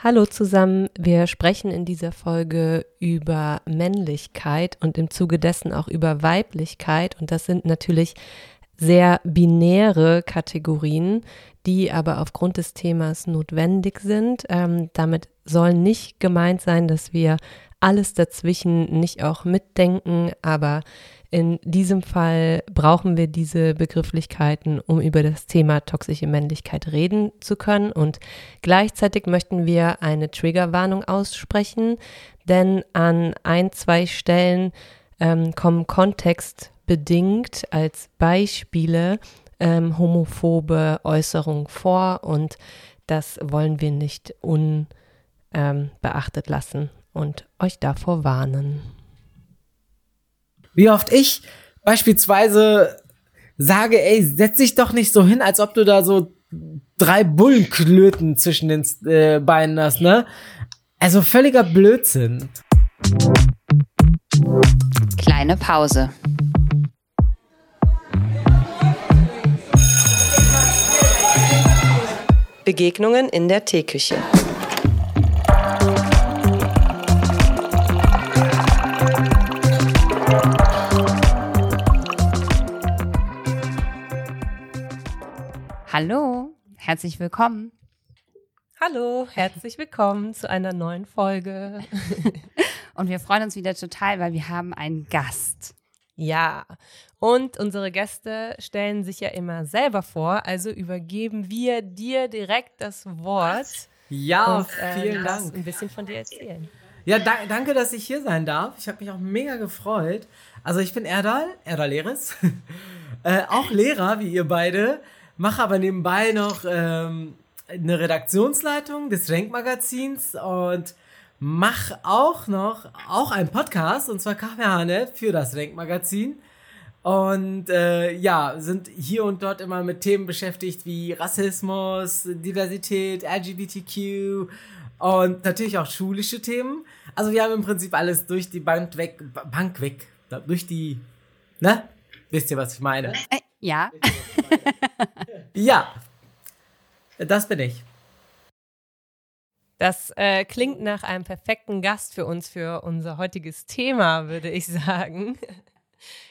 Hallo zusammen, wir sprechen in dieser Folge über Männlichkeit und im Zuge dessen auch über Weiblichkeit und das sind natürlich sehr binäre Kategorien, die aber aufgrund des Themas notwendig sind. Ähm, damit soll nicht gemeint sein, dass wir alles dazwischen nicht auch mitdenken, aber in diesem Fall brauchen wir diese Begrifflichkeiten, um über das Thema toxische Männlichkeit reden zu können. Und gleichzeitig möchten wir eine Triggerwarnung aussprechen, denn an ein, zwei Stellen ähm, kommen kontextbedingt als Beispiele ähm, homophobe Äußerungen vor und das wollen wir nicht unbeachtet ähm, lassen und euch davor warnen. Wie oft ich beispielsweise sage, ey, setz dich doch nicht so hin, als ob du da so drei Bullenklöten zwischen den äh, Beinen hast, ne? Also völliger Blödsinn. Kleine Pause. Begegnungen in der Teeküche. Hallo, herzlich willkommen. Hallo, herzlich willkommen zu einer neuen Folge. Und wir freuen uns wieder total, weil wir haben einen Gast. Ja, und unsere Gäste stellen sich ja immer selber vor, also übergeben wir dir direkt das Wort. Ja, und, äh, vielen Dank. Ein bisschen von dir erzählen. Ja, da, danke, dass ich hier sein darf. Ich habe mich auch mega gefreut. Also ich bin Erdal, Erdal Leres, äh, auch Lehrer wie ihr beide mache aber nebenbei noch ähm, eine Redaktionsleitung des Renk-Magazins und mache auch noch auch einen Podcast und zwar Kaffeehane für das Renk-Magazin. Und äh, ja, sind hier und dort immer mit Themen beschäftigt wie Rassismus, Diversität, LGBTQ und natürlich auch schulische Themen. Also wir haben im Prinzip alles durch die Bank weg, Bank weg, durch die, ne? Wisst ihr, was ich meine? Äh, ja. ja, das bin ich. Das äh, klingt nach einem perfekten Gast für uns, für unser heutiges Thema, würde ich sagen.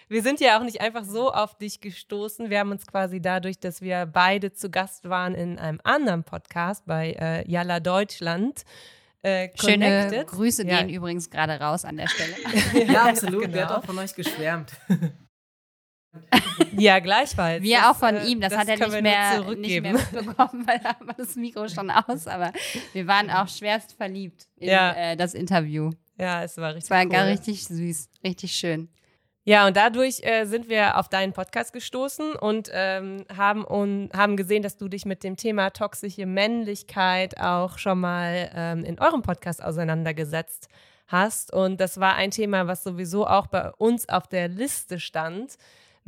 Wir sind ja auch nicht einfach so auf dich gestoßen. Wir haben uns quasi dadurch, dass wir beide zu Gast waren in einem anderen Podcast bei äh, Yalla Deutschland. Äh, Schöne Grüße ja. gehen übrigens gerade raus an der Stelle. ja, absolut. Genau. Wer hat auch von euch geschwärmt? Ja, gleichfalls. Wir das, auch von ihm, das, das hat er nicht mehr, nicht mehr mitbekommen, weil da war das Mikro schon aus, aber wir waren auch schwerst verliebt in ja. äh, das Interview. Ja, es war richtig Es war cool. gar richtig süß, richtig schön. Ja, und dadurch äh, sind wir auf deinen Podcast gestoßen und ähm, haben, un, haben gesehen, dass du dich mit dem Thema toxische Männlichkeit auch schon mal ähm, in eurem Podcast auseinandergesetzt hast. Und das war ein Thema, was sowieso auch bei uns auf der Liste stand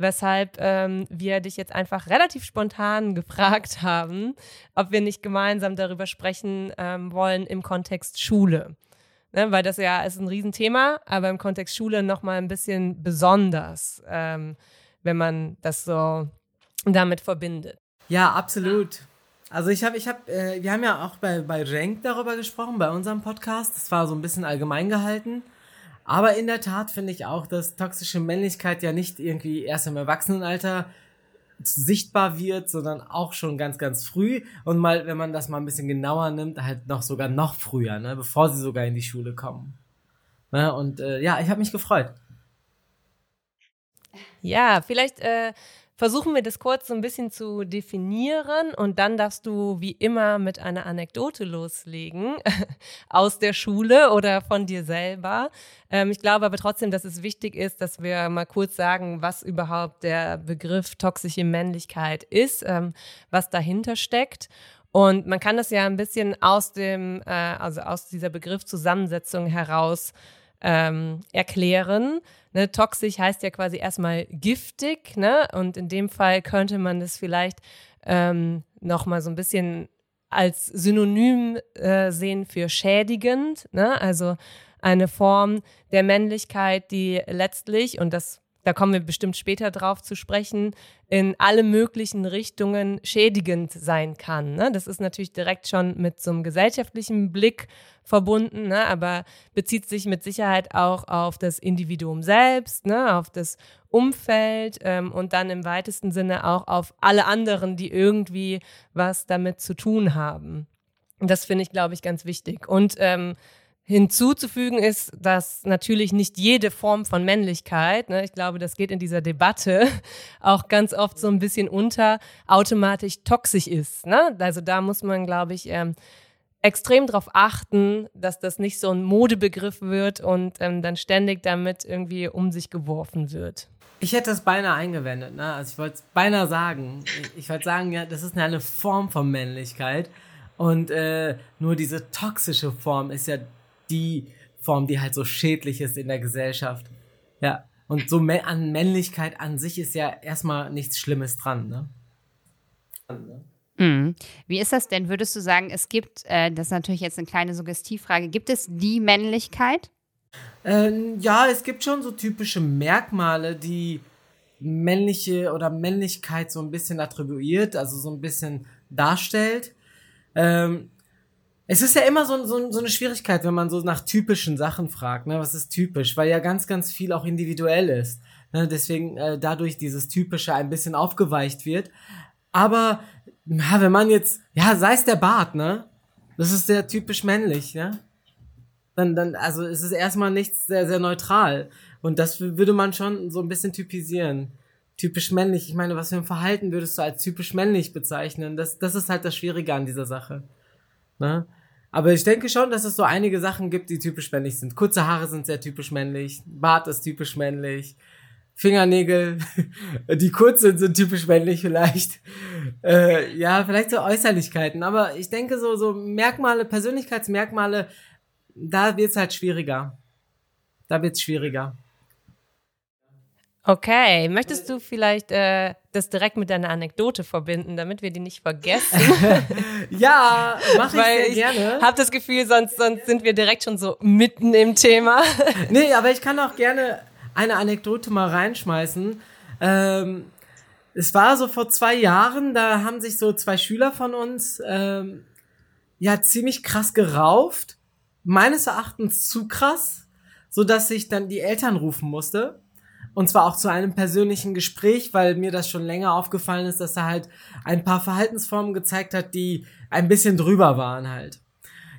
weshalb ähm, wir dich jetzt einfach relativ spontan gefragt haben, ob wir nicht gemeinsam darüber sprechen ähm, wollen im Kontext Schule. Ne, weil das ja ist ein Riesenthema, aber im Kontext Schule nochmal ein bisschen besonders, ähm, wenn man das so damit verbindet. Ja, absolut. Also ich habe, ich habe, äh, wir haben ja auch bei, bei Rank darüber gesprochen, bei unserem Podcast. Das war so ein bisschen allgemein gehalten. Aber in der Tat finde ich auch, dass toxische Männlichkeit ja nicht irgendwie erst im Erwachsenenalter sichtbar wird, sondern auch schon ganz, ganz früh. Und mal, wenn man das mal ein bisschen genauer nimmt, halt noch sogar noch früher, ne, bevor sie sogar in die Schule kommen. Ne, und äh, ja, ich habe mich gefreut. Ja, vielleicht äh, versuchen wir das kurz so ein bisschen zu definieren und dann darfst du wie immer mit einer Anekdote loslegen aus der Schule oder von dir selber. Ähm, ich glaube aber trotzdem, dass es wichtig ist, dass wir mal kurz sagen, was überhaupt der Begriff toxische Männlichkeit ist, ähm, was dahinter steckt. Und man kann das ja ein bisschen aus dem, äh, also aus dieser Begriffszusammensetzung heraus ähm, erklären. Ne, toxisch heißt ja quasi erstmal giftig, ne? Und in dem Fall könnte man das vielleicht ähm, nochmal so ein bisschen als Synonym äh, sehen für schädigend, ne? Also eine Form der Männlichkeit, die letztlich, und das da kommen wir bestimmt später drauf zu sprechen, in alle möglichen Richtungen schädigend sein kann. Ne? Das ist natürlich direkt schon mit so einem gesellschaftlichen Blick verbunden, ne? aber bezieht sich mit Sicherheit auch auf das Individuum selbst, ne? auf das Umfeld ähm, und dann im weitesten Sinne auch auf alle anderen, die irgendwie was damit zu tun haben. Das finde ich, glaube ich, ganz wichtig. Und ähm, Hinzuzufügen ist, dass natürlich nicht jede Form von Männlichkeit, ne, ich glaube, das geht in dieser Debatte auch ganz oft so ein bisschen unter, automatisch toxisch ist. Ne? Also da muss man, glaube ich, ähm, extrem darauf achten, dass das nicht so ein Modebegriff wird und ähm, dann ständig damit irgendwie um sich geworfen wird. Ich hätte das beinahe eingewendet, ne? Also ich wollte es beinahe sagen. Ich, ich wollte sagen, ja, das ist eine Form von Männlichkeit. Und äh, nur diese toxische Form ist ja die Form, die halt so schädlich ist in der Gesellschaft. Ja. Und so an Männlichkeit an sich ist ja erstmal nichts Schlimmes dran, ne? Mhm. Wie ist das denn? Würdest du sagen, es gibt, äh, das ist natürlich jetzt eine kleine Suggestivfrage, gibt es die Männlichkeit? Ähm, ja, es gibt schon so typische Merkmale, die männliche oder Männlichkeit so ein bisschen attribuiert, also so ein bisschen darstellt. Ähm, es ist ja immer so, so, so eine Schwierigkeit, wenn man so nach typischen Sachen fragt, ne? Was ist typisch? Weil ja ganz, ganz viel auch individuell ist. Ne? Deswegen äh, dadurch dieses Typische ein bisschen aufgeweicht wird. Aber ja, wenn man jetzt, ja, sei es der Bart, ne? Das ist sehr typisch männlich, ne? Dann, dann, also es ist erstmal nichts sehr, sehr neutral. Und das würde man schon so ein bisschen typisieren. Typisch männlich. Ich meine, was für ein Verhalten würdest du als typisch männlich bezeichnen? Das, das ist halt das Schwierige an dieser Sache. Ne? Aber ich denke schon, dass es so einige Sachen gibt, die typisch männlich sind. Kurze Haare sind sehr typisch männlich, Bart ist typisch männlich, Fingernägel, die kurz sind, sind typisch männlich vielleicht. Äh, ja, vielleicht so Äußerlichkeiten. Aber ich denke so, so Merkmale, Persönlichkeitsmerkmale, da wird's halt schwieriger. Da wird's schwieriger. Okay, möchtest du vielleicht äh, das direkt mit deiner Anekdote verbinden, damit wir die nicht vergessen? ja, mache ich sehr gerne. Ich habe das Gefühl, sonst, sonst sind wir direkt schon so mitten im Thema. nee, aber ich kann auch gerne eine Anekdote mal reinschmeißen. Ähm, es war so vor zwei Jahren, da haben sich so zwei Schüler von uns ähm, ja ziemlich krass gerauft. Meines Erachtens zu krass, so dass ich dann die Eltern rufen musste und zwar auch zu einem persönlichen Gespräch, weil mir das schon länger aufgefallen ist, dass er halt ein paar Verhaltensformen gezeigt hat, die ein bisschen drüber waren halt.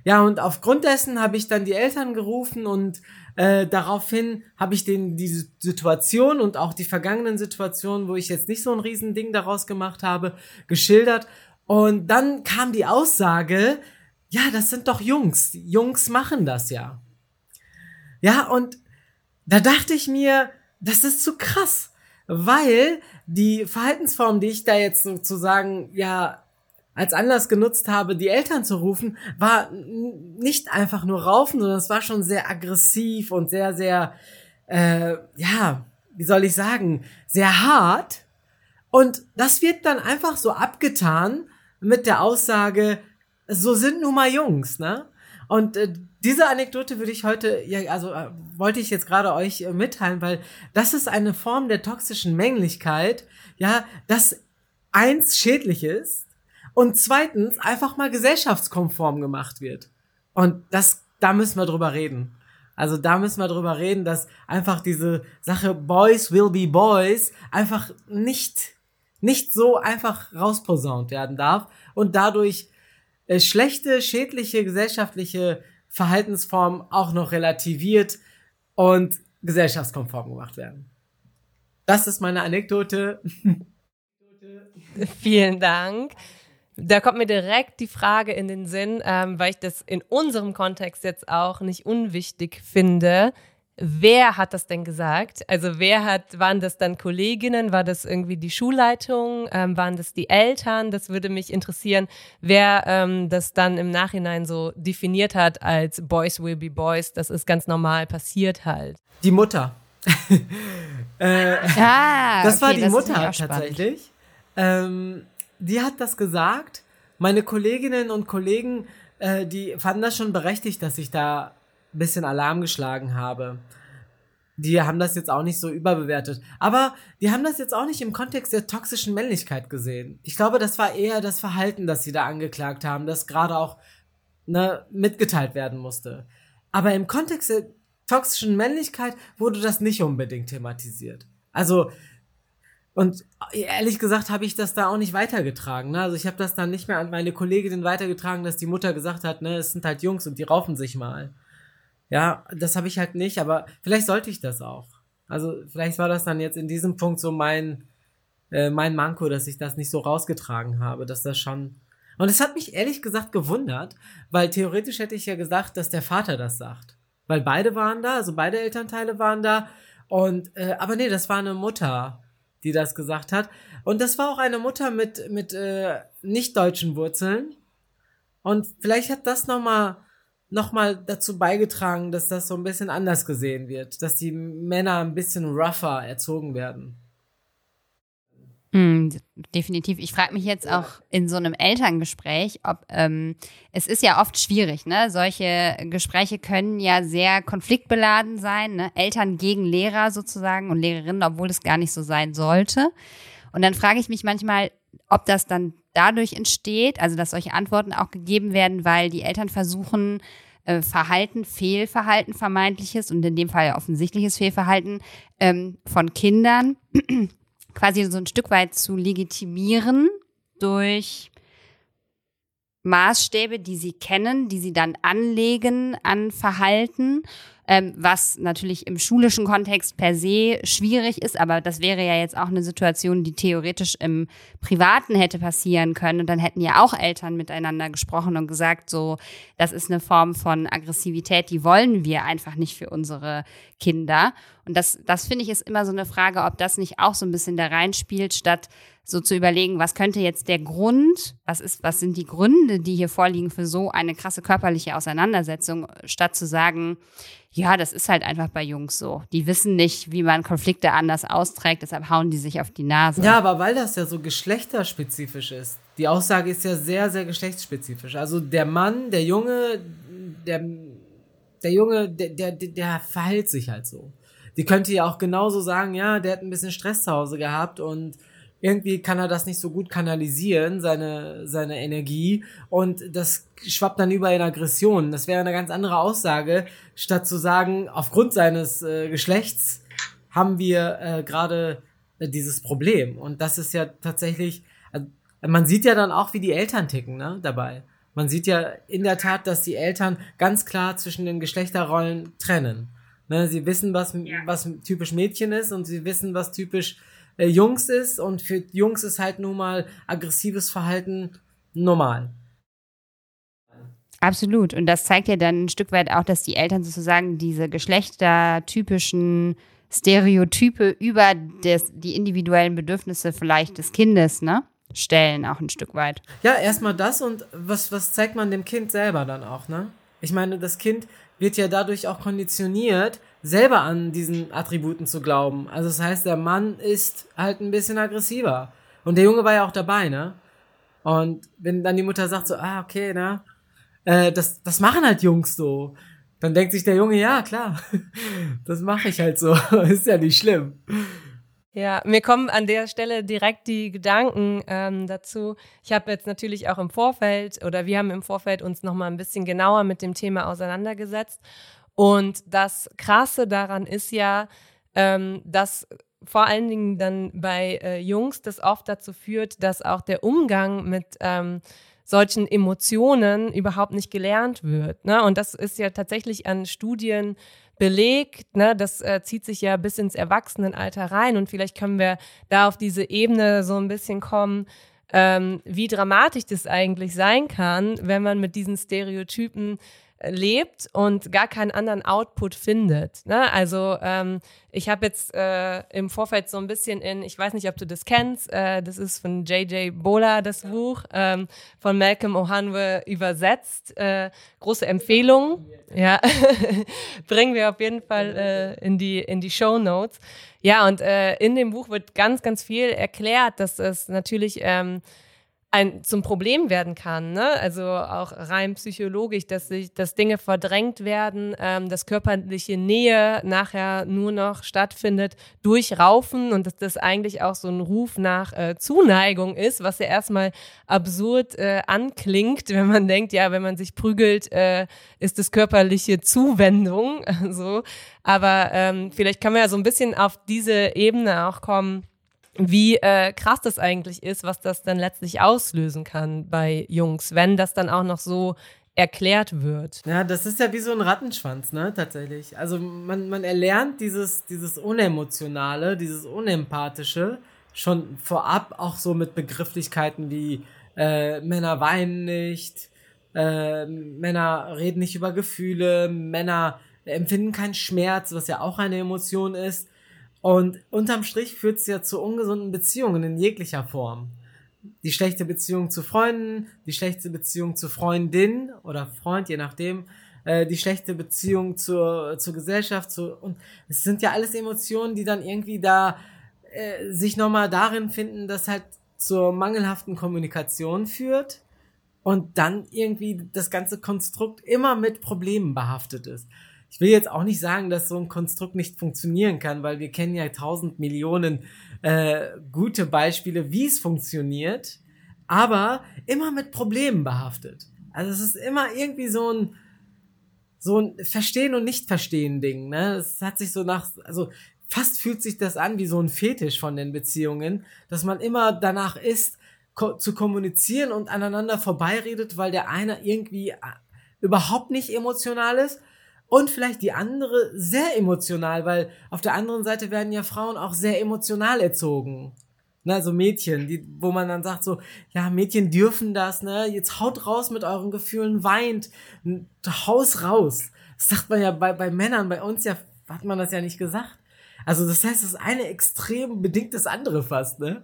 Ja, und aufgrund dessen habe ich dann die Eltern gerufen und äh, daraufhin habe ich denen diese Situation und auch die vergangenen Situationen, wo ich jetzt nicht so ein Riesending daraus gemacht habe, geschildert. Und dann kam die Aussage, ja, das sind doch Jungs. Jungs machen das ja. Ja, und da dachte ich mir, das ist zu krass, weil die Verhaltensform, die ich da jetzt sozusagen ja als Anlass genutzt habe, die Eltern zu rufen, war nicht einfach nur raufen, sondern es war schon sehr aggressiv und sehr, sehr, äh, ja, wie soll ich sagen, sehr hart. Und das wird dann einfach so abgetan mit der Aussage, so sind nun mal Jungs, ne? Und äh, diese Anekdote würde ich heute, ja, also äh, wollte ich jetzt gerade euch äh, mitteilen, weil das ist eine Form der toxischen Männlichkeit, ja, das eins schädlich ist und zweitens einfach mal gesellschaftskonform gemacht wird. Und das, da müssen wir drüber reden. Also da müssen wir drüber reden, dass einfach diese Sache Boys will be Boys einfach nicht, nicht so einfach rausposaunt werden darf und dadurch äh, schlechte, schädliche gesellschaftliche Verhaltensformen auch noch relativiert und gesellschaftskonform gemacht werden. Das ist meine Anekdote. Vielen Dank. Da kommt mir direkt die Frage in den Sinn, ähm, weil ich das in unserem Kontext jetzt auch nicht unwichtig finde. Wer hat das denn gesagt? Also wer hat, waren das dann Kolleginnen? War das irgendwie die Schulleitung? Ähm, waren das die Eltern? Das würde mich interessieren, wer ähm, das dann im Nachhinein so definiert hat als Boys will be Boys. Das ist ganz normal passiert halt. Die Mutter. äh, ah, das okay, war die das Mutter tatsächlich. Ähm, die hat das gesagt. Meine Kolleginnen und Kollegen, äh, die fanden das schon berechtigt, dass ich da bisschen Alarm geschlagen habe. die haben das jetzt auch nicht so überbewertet. Aber die haben das jetzt auch nicht im Kontext der toxischen Männlichkeit gesehen. Ich glaube, das war eher das Verhalten, das sie da angeklagt haben, das gerade auch ne, mitgeteilt werden musste. Aber im Kontext der toxischen Männlichkeit wurde das nicht unbedingt thematisiert. Also, und ehrlich gesagt habe ich das da auch nicht weitergetragen. Ne? Also ich habe das dann nicht mehr an meine Kollegin weitergetragen, dass die Mutter gesagt hat, ne, es sind halt Jungs und die raufen sich mal. Ja, das habe ich halt nicht, aber vielleicht sollte ich das auch. Also vielleicht war das dann jetzt in diesem Punkt so mein, äh, mein Manko, dass ich das nicht so rausgetragen habe, dass das schon. Und es hat mich ehrlich gesagt gewundert, weil theoretisch hätte ich ja gesagt, dass der Vater das sagt. Weil beide waren da, also beide Elternteile waren da. Und, äh, aber nee, das war eine Mutter, die das gesagt hat. Und das war auch eine Mutter mit, mit äh, nicht deutschen Wurzeln. Und vielleicht hat das nochmal nochmal dazu beigetragen, dass das so ein bisschen anders gesehen wird, dass die Männer ein bisschen rougher erzogen werden. Mm, definitiv. Ich frage mich jetzt auch in so einem Elterngespräch, ob ähm, es ist ja oft schwierig, ne? Solche Gespräche können ja sehr konfliktbeladen sein, ne? Eltern gegen Lehrer sozusagen und Lehrerinnen, obwohl es gar nicht so sein sollte. Und dann frage ich mich manchmal, ob das dann dadurch entsteht, also dass solche Antworten auch gegeben werden, weil die Eltern versuchen, äh, Verhalten, Fehlverhalten vermeintliches und in dem Fall offensichtliches Fehlverhalten ähm, von Kindern quasi so ein Stück weit zu legitimieren durch Maßstäbe, die sie kennen, die sie dann anlegen an Verhalten ähm, was natürlich im schulischen Kontext per se schwierig ist, aber das wäre ja jetzt auch eine Situation, die theoretisch im Privaten hätte passieren können. Und dann hätten ja auch Eltern miteinander gesprochen und gesagt, so, das ist eine Form von Aggressivität, die wollen wir einfach nicht für unsere Kinder. Und das, das finde ich ist immer so eine Frage, ob das nicht auch so ein bisschen da reinspielt, statt so zu überlegen, was könnte jetzt der Grund, was ist, was sind die Gründe, die hier vorliegen für so eine krasse körperliche Auseinandersetzung, statt zu sagen, ja, das ist halt einfach bei Jungs so. Die wissen nicht, wie man Konflikte anders austrägt, deshalb hauen die sich auf die Nase. Ja, aber weil das ja so geschlechterspezifisch ist. Die Aussage ist ja sehr, sehr geschlechtsspezifisch. Also der Mann, der Junge, der, der Junge, der, der, der verhält sich halt so. Die könnte ja auch genauso sagen, ja, der hat ein bisschen Stress zu Hause gehabt und irgendwie kann er das nicht so gut kanalisieren, seine, seine Energie, und das schwappt dann über in Aggression. Das wäre eine ganz andere Aussage, statt zu sagen, aufgrund seines äh, Geschlechts haben wir äh, gerade äh, dieses Problem. Und das ist ja tatsächlich, also, man sieht ja dann auch, wie die Eltern ticken, ne, dabei. Man sieht ja in der Tat, dass die Eltern ganz klar zwischen den Geschlechterrollen trennen. Ne, sie wissen, was, was typisch Mädchen ist und sie wissen, was typisch äh, Jungs ist und für Jungs ist halt nun mal aggressives Verhalten normal. Absolut. Und das zeigt ja dann ein Stück weit auch, dass die Eltern sozusagen diese geschlechtertypischen Stereotype über des, die individuellen Bedürfnisse vielleicht des Kindes, ne? Stellen auch ein Stück weit. Ja, erstmal das und was, was zeigt man dem Kind selber dann auch, ne? Ich meine, das Kind wird ja dadurch auch konditioniert, selber an diesen Attributen zu glauben. Also das heißt, der Mann ist halt ein bisschen aggressiver. Und der Junge war ja auch dabei, ne? Und wenn dann die Mutter sagt so, ah, okay, ne? Äh, das, das machen halt Jungs so. Dann denkt sich der Junge, ja, klar, das mache ich halt so. ist ja nicht schlimm. Ja, mir kommen an der Stelle direkt die Gedanken ähm, dazu. Ich habe jetzt natürlich auch im Vorfeld oder wir haben im Vorfeld uns noch mal ein bisschen genauer mit dem Thema auseinandergesetzt. Und das Krasse daran ist ja, ähm, dass vor allen Dingen dann bei äh, Jungs das oft dazu führt, dass auch der Umgang mit ähm, solchen Emotionen überhaupt nicht gelernt wird. Ne? Und das ist ja tatsächlich an Studien belegt. Ne? Das äh, zieht sich ja bis ins Erwachsenenalter rein. Und vielleicht können wir da auf diese Ebene so ein bisschen kommen, ähm, wie dramatisch das eigentlich sein kann, wenn man mit diesen Stereotypen lebt und gar keinen anderen Output findet. Ne? Also ähm, ich habe jetzt äh, im Vorfeld so ein bisschen in, ich weiß nicht, ob du das kennst, äh, das ist von J.J. Bola, das Buch, ähm, von Malcolm Ohanwe übersetzt. Äh, große Empfehlung. Ja, bringen wir auf jeden Fall äh, in die, in die Show Notes. Ja, und äh, in dem Buch wird ganz, ganz viel erklärt, dass es natürlich ähm, ein, zum Problem werden kann, ne? Also auch rein psychologisch, dass sich, dass Dinge verdrängt werden, ähm, dass körperliche Nähe nachher nur noch stattfindet durch Raufen und dass das eigentlich auch so ein Ruf nach äh, Zuneigung ist, was ja erstmal absurd äh, anklingt, wenn man denkt, ja, wenn man sich prügelt, äh, ist es körperliche Zuwendung, so. Aber ähm, vielleicht kann man ja so ein bisschen auf diese Ebene auch kommen wie äh, krass das eigentlich ist, was das dann letztlich auslösen kann bei Jungs, wenn das dann auch noch so erklärt wird. Ja, das ist ja wie so ein Rattenschwanz, ne, tatsächlich. Also man, man erlernt dieses, dieses Unemotionale, dieses Unempathische schon vorab auch so mit Begrifflichkeiten wie äh, Männer weinen nicht, äh, Männer reden nicht über Gefühle, Männer empfinden keinen Schmerz, was ja auch eine Emotion ist. Und unterm Strich führt es ja zu ungesunden Beziehungen in jeglicher Form. Die schlechte Beziehung zu Freunden, die schlechte Beziehung zu Freundin oder Freund, je nachdem, äh, die schlechte Beziehung zur, zur Gesellschaft, zu, und es sind ja alles Emotionen, die dann irgendwie da äh, sich nochmal darin finden, dass halt zur mangelhaften Kommunikation führt und dann irgendwie das ganze Konstrukt immer mit Problemen behaftet ist ich will jetzt auch nicht sagen, dass so ein Konstrukt nicht funktionieren kann, weil wir kennen ja tausend Millionen äh, gute Beispiele, wie es funktioniert, aber immer mit Problemen behaftet. Also es ist immer irgendwie so ein so ein Verstehen und Nicht-Verstehen Ding. Ne, es hat sich so nach, also fast fühlt sich das an wie so ein Fetisch von den Beziehungen, dass man immer danach ist, ko zu kommunizieren und aneinander vorbeiredet, weil der eine irgendwie äh, überhaupt nicht emotional ist und vielleicht die andere sehr emotional, weil auf der anderen Seite werden ja Frauen auch sehr emotional erzogen. Ne, also Mädchen, die, wo man dann sagt so, ja, Mädchen dürfen das, ne, jetzt haut raus mit euren Gefühlen, weint, haus raus. Das sagt man ja bei, bei Männern, bei uns ja, hat man das ja nicht gesagt. Also das heißt, das eine extrem bedingt das andere fast, ne?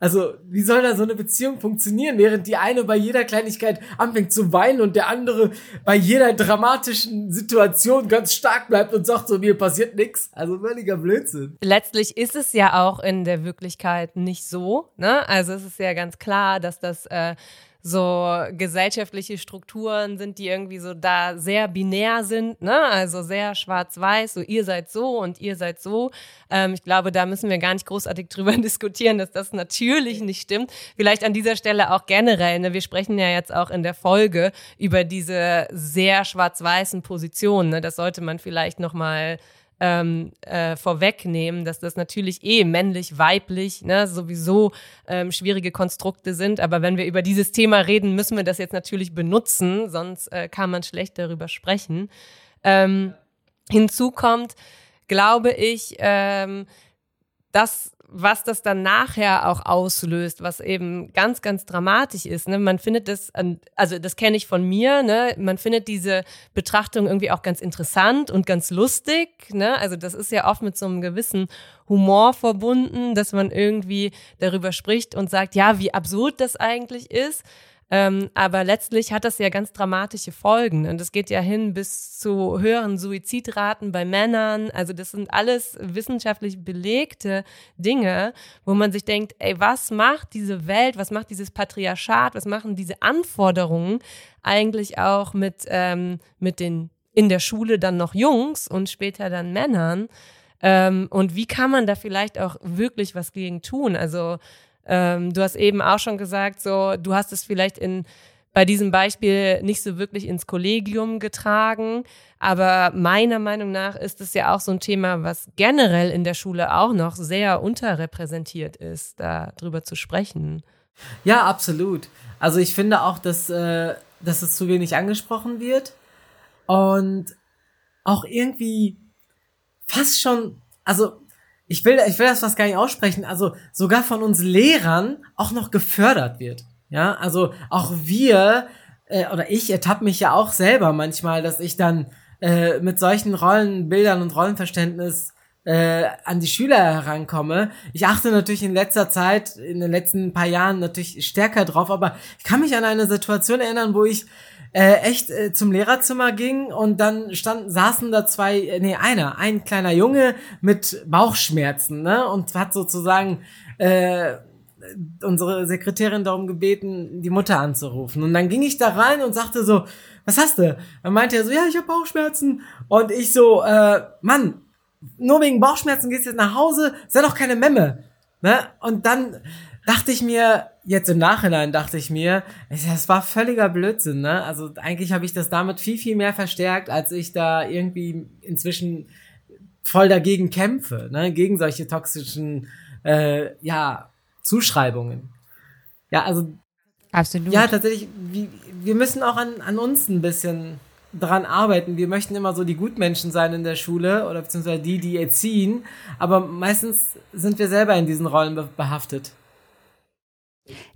Also, wie soll da so eine Beziehung funktionieren, während die eine bei jeder Kleinigkeit anfängt zu weinen und der andere bei jeder dramatischen Situation ganz stark bleibt und sagt so, mir passiert nichts. Also völliger Blödsinn. Letztlich ist es ja auch in der Wirklichkeit nicht so. Ne? Also es ist ja ganz klar, dass das äh, so gesellschaftliche Strukturen sind, die irgendwie so da sehr binär sind, ne? Also sehr schwarz-weiß, so ihr seid so und ihr seid so. Ähm, ich glaube, da müssen wir gar nicht großartig drüber diskutieren, dass das natürlich nicht stimmt. Vielleicht an dieser Stelle auch generell, ne? Wir sprechen ja jetzt auch in der Folge über diese sehr schwarz-weißen Positionen, ne? Das sollte man vielleicht nochmal ähm, äh, vorwegnehmen, dass das natürlich eh männlich, weiblich, ne, sowieso ähm, schwierige Konstrukte sind. Aber wenn wir über dieses Thema reden, müssen wir das jetzt natürlich benutzen, sonst äh, kann man schlecht darüber sprechen. Ähm, hinzu kommt, glaube ich, ähm, dass was das dann nachher auch auslöst, was eben ganz, ganz dramatisch ist. Ne? Man findet das, also das kenne ich von mir, ne? man findet diese Betrachtung irgendwie auch ganz interessant und ganz lustig. Ne? Also das ist ja oft mit so einem gewissen Humor verbunden, dass man irgendwie darüber spricht und sagt, ja, wie absurd das eigentlich ist. Ähm, aber letztlich hat das ja ganz dramatische Folgen. Und es geht ja hin bis zu höheren Suizidraten bei Männern. Also das sind alles wissenschaftlich belegte Dinge, wo man sich denkt, ey, was macht diese Welt, was macht dieses Patriarchat, was machen diese Anforderungen eigentlich auch mit, ähm, mit den in der Schule dann noch Jungs und später dann Männern? Ähm, und wie kann man da vielleicht auch wirklich was gegen tun? Also ähm, du hast eben auch schon gesagt, so, du hast es vielleicht in, bei diesem Beispiel nicht so wirklich ins Kollegium getragen. Aber meiner Meinung nach ist es ja auch so ein Thema, was generell in der Schule auch noch sehr unterrepräsentiert ist, darüber zu sprechen. Ja, absolut. Also ich finde auch, dass, äh, dass es zu wenig angesprochen wird und auch irgendwie fast schon, also ich will, ich will das fast gar nicht aussprechen, also sogar von uns Lehrern auch noch gefördert wird. Ja, also auch wir, äh, oder ich ertappe mich ja auch selber manchmal, dass ich dann äh, mit solchen Rollenbildern und Rollenverständnis äh, an die Schüler herankomme. Ich achte natürlich in letzter Zeit, in den letzten paar Jahren natürlich stärker drauf, aber ich kann mich an eine Situation erinnern, wo ich äh, echt äh, zum Lehrerzimmer ging und dann standen, saßen da zwei, äh, nee, einer, ein kleiner Junge mit Bauchschmerzen, ne, und hat sozusagen äh, unsere Sekretärin darum gebeten, die Mutter anzurufen. Und dann ging ich da rein und sagte so, was hast du? Dann meinte er so, ja, ich habe Bauchschmerzen. Und ich so, äh, Mann, nur wegen Bauchschmerzen gehst du jetzt nach Hause, sei doch keine Memme. Ne? Und dann dachte ich mir, jetzt im Nachhinein dachte ich mir, es war völliger Blödsinn, ne? Also eigentlich habe ich das damit viel, viel mehr verstärkt, als ich da irgendwie inzwischen voll dagegen kämpfe, ne? Gegen solche toxischen, äh, ja, Zuschreibungen. Ja, also. Absolut. Ja, tatsächlich, wir, wir müssen auch an, an uns ein bisschen dran arbeiten. Wir möchten immer so die Gutmenschen sein in der Schule oder beziehungsweise die, die erziehen, aber meistens sind wir selber in diesen Rollen behaftet.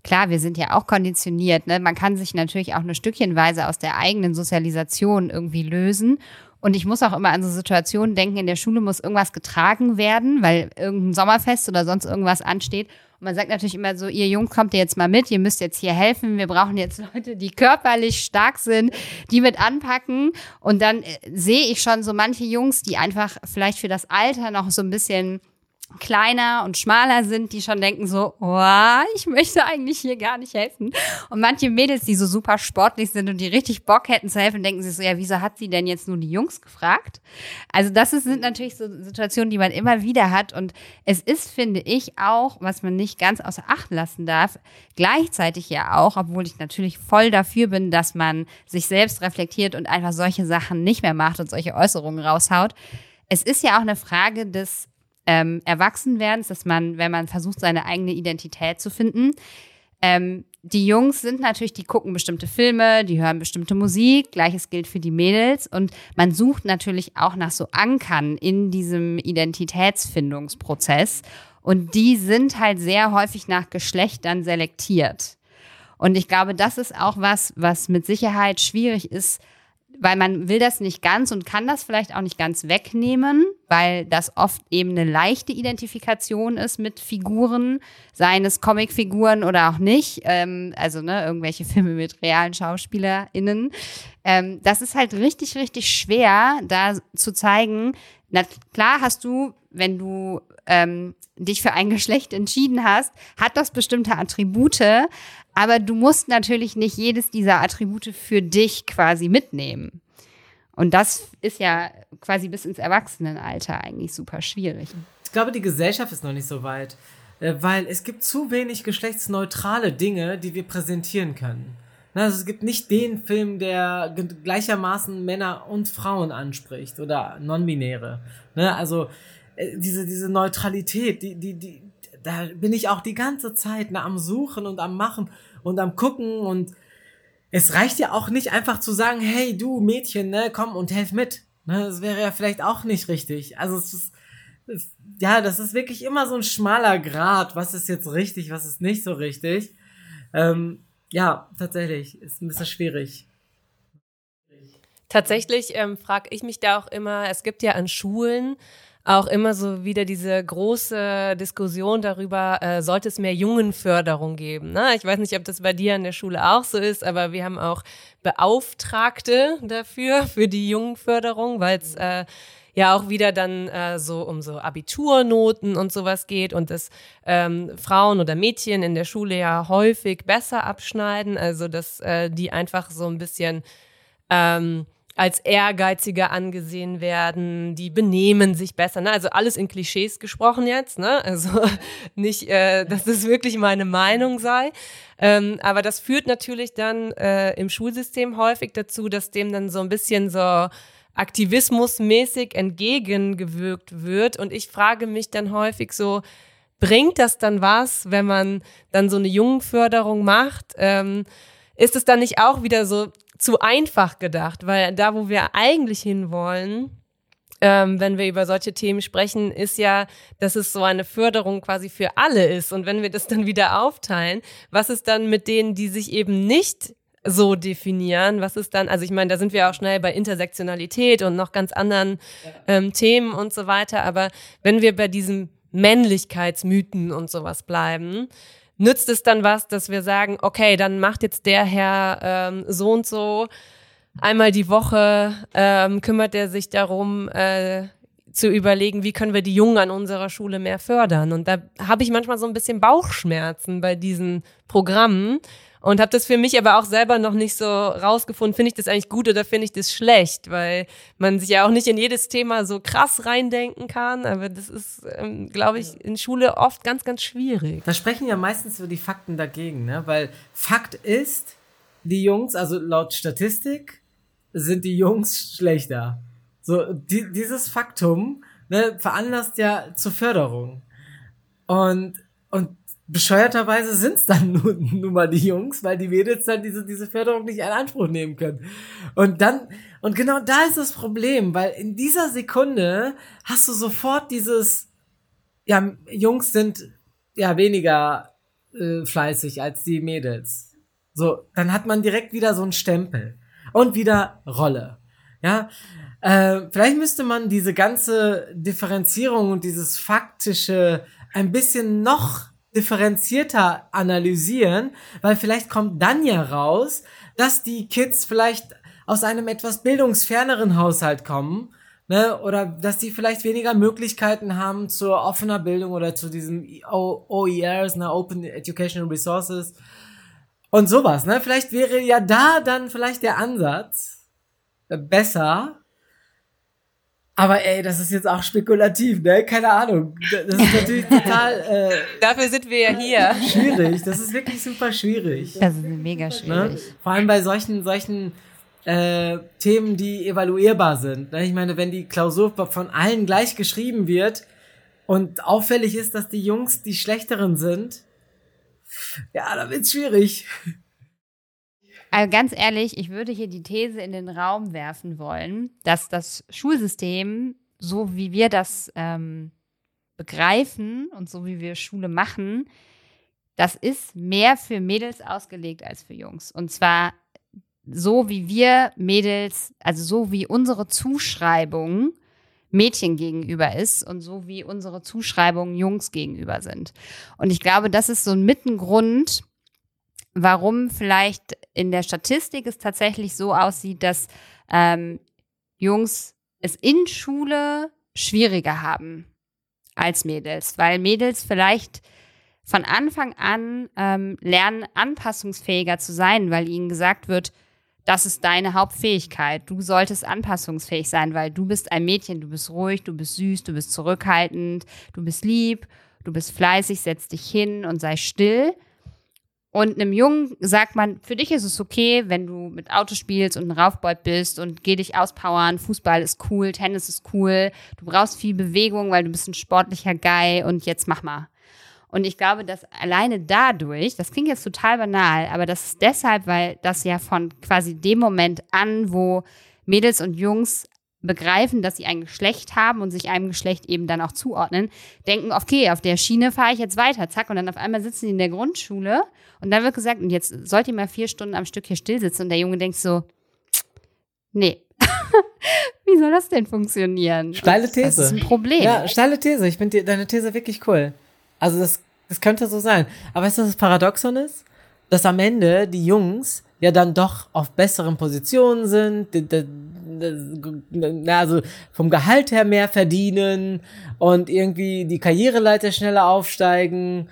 Klar, wir sind ja auch konditioniert. Ne? Man kann sich natürlich auch eine Stückchenweise aus der eigenen Sozialisation irgendwie lösen. Und ich muss auch immer an so Situationen denken, in der Schule muss irgendwas getragen werden, weil irgendein Sommerfest oder sonst irgendwas ansteht. Und man sagt natürlich immer so, ihr Jungs kommt ihr jetzt mal mit, ihr müsst jetzt hier helfen. Wir brauchen jetzt Leute, die körperlich stark sind, die mit anpacken. Und dann äh, sehe ich schon so manche Jungs, die einfach vielleicht für das Alter noch so ein bisschen kleiner und schmaler sind, die schon denken so, oh, ich möchte eigentlich hier gar nicht helfen. Und manche Mädels, die so super sportlich sind und die richtig Bock hätten zu helfen, denken sich so, ja, wieso hat sie denn jetzt nur die Jungs gefragt? Also das ist, sind natürlich so Situationen, die man immer wieder hat. Und es ist, finde ich, auch, was man nicht ganz außer Acht lassen darf, gleichzeitig ja auch, obwohl ich natürlich voll dafür bin, dass man sich selbst reflektiert und einfach solche Sachen nicht mehr macht und solche Äußerungen raushaut. Es ist ja auch eine Frage des ähm, Erwachsenwerdens, dass man, wenn man versucht, seine eigene Identität zu finden, ähm, die Jungs sind natürlich, die gucken bestimmte Filme, die hören bestimmte Musik, gleiches gilt für die Mädels. Und man sucht natürlich auch nach so Ankern in diesem Identitätsfindungsprozess. Und die sind halt sehr häufig nach Geschlechtern selektiert. Und ich glaube, das ist auch was, was mit Sicherheit schwierig ist, weil man will das nicht ganz und kann das vielleicht auch nicht ganz wegnehmen, weil das oft eben eine leichte Identifikation ist mit Figuren, seien es Comicfiguren oder auch nicht, ähm, also ne, irgendwelche Filme mit realen SchauspielerInnen. Ähm, das ist halt richtig, richtig schwer, da zu zeigen, na klar hast du, wenn du ähm, dich für ein Geschlecht entschieden hast, hat das bestimmte Attribute, aber du musst natürlich nicht jedes dieser Attribute für dich quasi mitnehmen. Und das ist ja quasi bis ins Erwachsenenalter eigentlich super schwierig. Ich glaube, die Gesellschaft ist noch nicht so weit, äh, weil es gibt zu wenig geschlechtsneutrale Dinge, die wir präsentieren können. Also es gibt nicht den Film, der gleichermaßen Männer und Frauen anspricht oder non-binäre. Ne? Also äh, diese, diese Neutralität, die, die, die, da bin ich auch die ganze Zeit ne, am Suchen und am Machen und am Gucken und es reicht ja auch nicht einfach zu sagen, hey du Mädchen, ne, komm und helf mit. Ne, das wäre ja vielleicht auch nicht richtig. Also es ist, es, ja, das ist wirklich immer so ein schmaler Grad. Was ist jetzt richtig, was ist nicht so richtig? Ähm, ja, tatsächlich, ist ein bisschen schwierig. Tatsächlich ähm, frage ich mich da auch immer, es gibt ja an Schulen auch immer so wieder diese große Diskussion darüber, äh, sollte es mehr Jungenförderung geben. Ne? Ich weiß nicht, ob das bei dir an der Schule auch so ist, aber wir haben auch Beauftragte dafür, für die Jungenförderung, weil es äh, ja auch wieder dann äh, so um so Abiturnoten und sowas geht und dass ähm, Frauen oder Mädchen in der Schule ja häufig besser abschneiden, also dass äh, die einfach so ein bisschen ähm, als ehrgeiziger angesehen werden, die benehmen sich besser. Ne? Also alles in Klischees gesprochen jetzt, ne? Also nicht, äh, dass das wirklich meine Meinung sei. Ähm, aber das führt natürlich dann äh, im Schulsystem häufig dazu, dass dem dann so ein bisschen so aktivismusmäßig entgegengewirkt wird. Und ich frage mich dann häufig so, bringt das dann was, wenn man dann so eine Jungenförderung macht? Ähm, ist es dann nicht auch wieder so zu einfach gedacht, weil da, wo wir eigentlich hinwollen, ähm, wenn wir über solche Themen sprechen, ist ja, dass es so eine Förderung quasi für alle ist. Und wenn wir das dann wieder aufteilen, was ist dann mit denen, die sich eben nicht so definieren? Was ist dann, also ich meine, da sind wir auch schnell bei Intersektionalität und noch ganz anderen ähm, Themen und so weiter. Aber wenn wir bei diesen Männlichkeitsmythen und sowas bleiben, nützt es dann was, dass wir sagen, okay, dann macht jetzt der Herr ähm, so und so einmal die Woche, ähm, kümmert er sich darum, äh, zu überlegen, wie können wir die Jungen an unserer Schule mehr fördern. Und da habe ich manchmal so ein bisschen Bauchschmerzen bei diesen Programmen und habe das für mich aber auch selber noch nicht so rausgefunden, finde ich das eigentlich gut oder finde ich das schlecht, weil man sich ja auch nicht in jedes Thema so krass reindenken kann, aber das ist, ähm, glaube ich, in Schule oft ganz, ganz schwierig. Da sprechen ja meistens so die Fakten dagegen, ne? weil Fakt ist, die Jungs, also laut Statistik, sind die Jungs schlechter. So, die, dieses Faktum ne, veranlasst ja zur Förderung. Und, und bescheuerterweise sind's dann nun, nun mal die Jungs, weil die Mädels dann diese, diese Förderung nicht in Anspruch nehmen können. Und dann, und genau da ist das Problem, weil in dieser Sekunde hast du sofort dieses, ja, Jungs sind ja weniger äh, fleißig als die Mädels. So, dann hat man direkt wieder so einen Stempel. Und wieder Rolle. Ja, äh, vielleicht müsste man diese ganze Differenzierung und dieses faktische ein bisschen noch differenzierter analysieren, weil vielleicht kommt dann ja raus, dass die Kids vielleicht aus einem etwas bildungsferneren Haushalt kommen, ne, oder dass die vielleicht weniger Möglichkeiten haben zur offener Bildung oder zu diesem OERs, ne, Open Educational Resources und sowas, ne? Vielleicht wäre ja da dann vielleicht der Ansatz besser, aber ey, das ist jetzt auch spekulativ, ne? Keine Ahnung. Das ist natürlich total. Äh, Dafür sind wir ja hier. Schwierig. Das ist wirklich super schwierig. Das ist mega schwierig. Ne? Vor allem bei solchen, solchen äh, Themen, die evaluierbar sind. Ne? Ich meine, wenn die Klausur von allen gleich geschrieben wird und auffällig ist, dass die Jungs die schlechteren sind, ja, da wird's schwierig. Also ganz ehrlich, ich würde hier die These in den Raum werfen wollen, dass das Schulsystem, so wie wir das ähm, begreifen und so wie wir Schule machen, das ist mehr für Mädels ausgelegt als für Jungs. Und zwar so wie wir Mädels, also so wie unsere Zuschreibung Mädchen gegenüber ist und so wie unsere Zuschreibungen Jungs gegenüber sind. Und ich glaube, das ist so ein Mittengrund, warum vielleicht in der Statistik es tatsächlich so aussieht, dass ähm, Jungs es in Schule schwieriger haben als Mädels, weil Mädels vielleicht von Anfang an ähm, lernen, anpassungsfähiger zu sein, weil ihnen gesagt wird, das ist deine Hauptfähigkeit. Du solltest anpassungsfähig sein, weil du bist ein Mädchen, du bist ruhig, du bist süß, du bist zurückhaltend, du bist lieb, du bist fleißig, setz dich hin und sei still. Und einem Jungen sagt man, für dich ist es okay, wenn du mit Auto spielst und ein Raufbeut bist und geh dich auspowern, Fußball ist cool, Tennis ist cool, du brauchst viel Bewegung, weil du bist ein sportlicher Guy und jetzt mach mal. Und ich glaube, dass alleine dadurch, das klingt jetzt total banal, aber das ist deshalb, weil das ja von quasi dem Moment an, wo Mädels und Jungs begreifen, dass sie ein Geschlecht haben und sich einem Geschlecht eben dann auch zuordnen, denken, okay, auf der Schiene fahre ich jetzt weiter, zack, und dann auf einmal sitzen die in der Grundschule und dann wird gesagt, und jetzt sollt ihr mal vier Stunden am Stück hier still sitzen und der Junge denkt so, nee. Wie soll das denn funktionieren? Steile These. Das ist ein Problem. Ja, steile These. Ich finde deine These wirklich cool. Also das, das könnte so sein. Aber weißt du, was das Paradoxon ist? Dass am Ende die Jungs ja dann doch auf besseren Positionen sind, also vom Gehalt her mehr verdienen und irgendwie die Karriereleiter schneller aufsteigen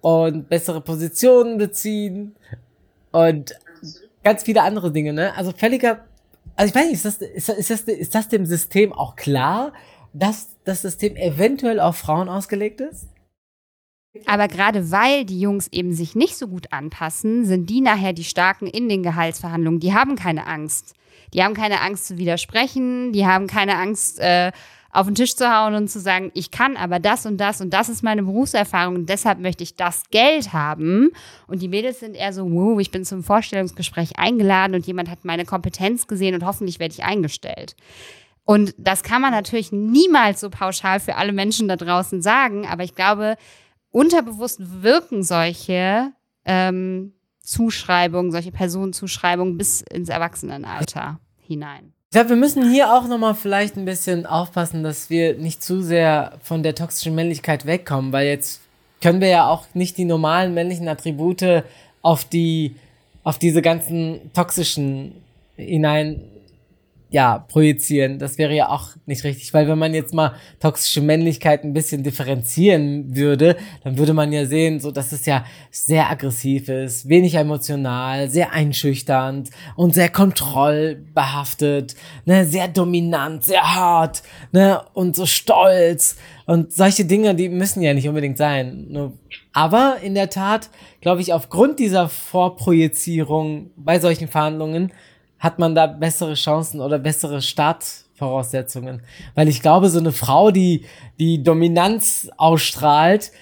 und bessere Positionen beziehen und ganz viele andere Dinge, ne? Also völliger, also ich weiß nicht, ist das, ist, ist das, ist das dem System auch klar, dass das System eventuell auf Frauen ausgelegt ist? Aber gerade weil die Jungs eben sich nicht so gut anpassen, sind die nachher die Starken in den Gehaltsverhandlungen. Die haben keine Angst. Die haben keine Angst zu widersprechen, die haben keine Angst, äh, auf den Tisch zu hauen und zu sagen, ich kann aber das und das und das ist meine Berufserfahrung und deshalb möchte ich das Geld haben. Und die Mädels sind eher so, wow, ich bin zum Vorstellungsgespräch eingeladen und jemand hat meine Kompetenz gesehen und hoffentlich werde ich eingestellt. Und das kann man natürlich niemals so pauschal für alle Menschen da draußen sagen, aber ich glaube, unterbewusst wirken solche ähm, Zuschreibungen, solche Personenzuschreibungen bis ins Erwachsenenalter hinein. Ich glaube, wir müssen hier auch nochmal vielleicht ein bisschen aufpassen, dass wir nicht zu sehr von der toxischen Männlichkeit wegkommen, weil jetzt können wir ja auch nicht die normalen männlichen Attribute auf die, auf diese ganzen toxischen hinein, ja, projizieren. Das wäre ja auch nicht richtig, weil wenn man jetzt mal toxische Männlichkeit ein bisschen differenzieren würde, dann würde man ja sehen, so dass es ja sehr aggressiv ist, wenig emotional, sehr einschüchternd und sehr kontrollbehaftet, ne, sehr dominant, sehr hart, ne, und so stolz und solche Dinge, die müssen ja nicht unbedingt sein. Aber in der Tat, glaube ich, aufgrund dieser Vorprojizierung bei solchen Verhandlungen hat man da bessere Chancen oder bessere Startvoraussetzungen. Weil ich glaube, so eine Frau, die die Dominanz ausstrahlt,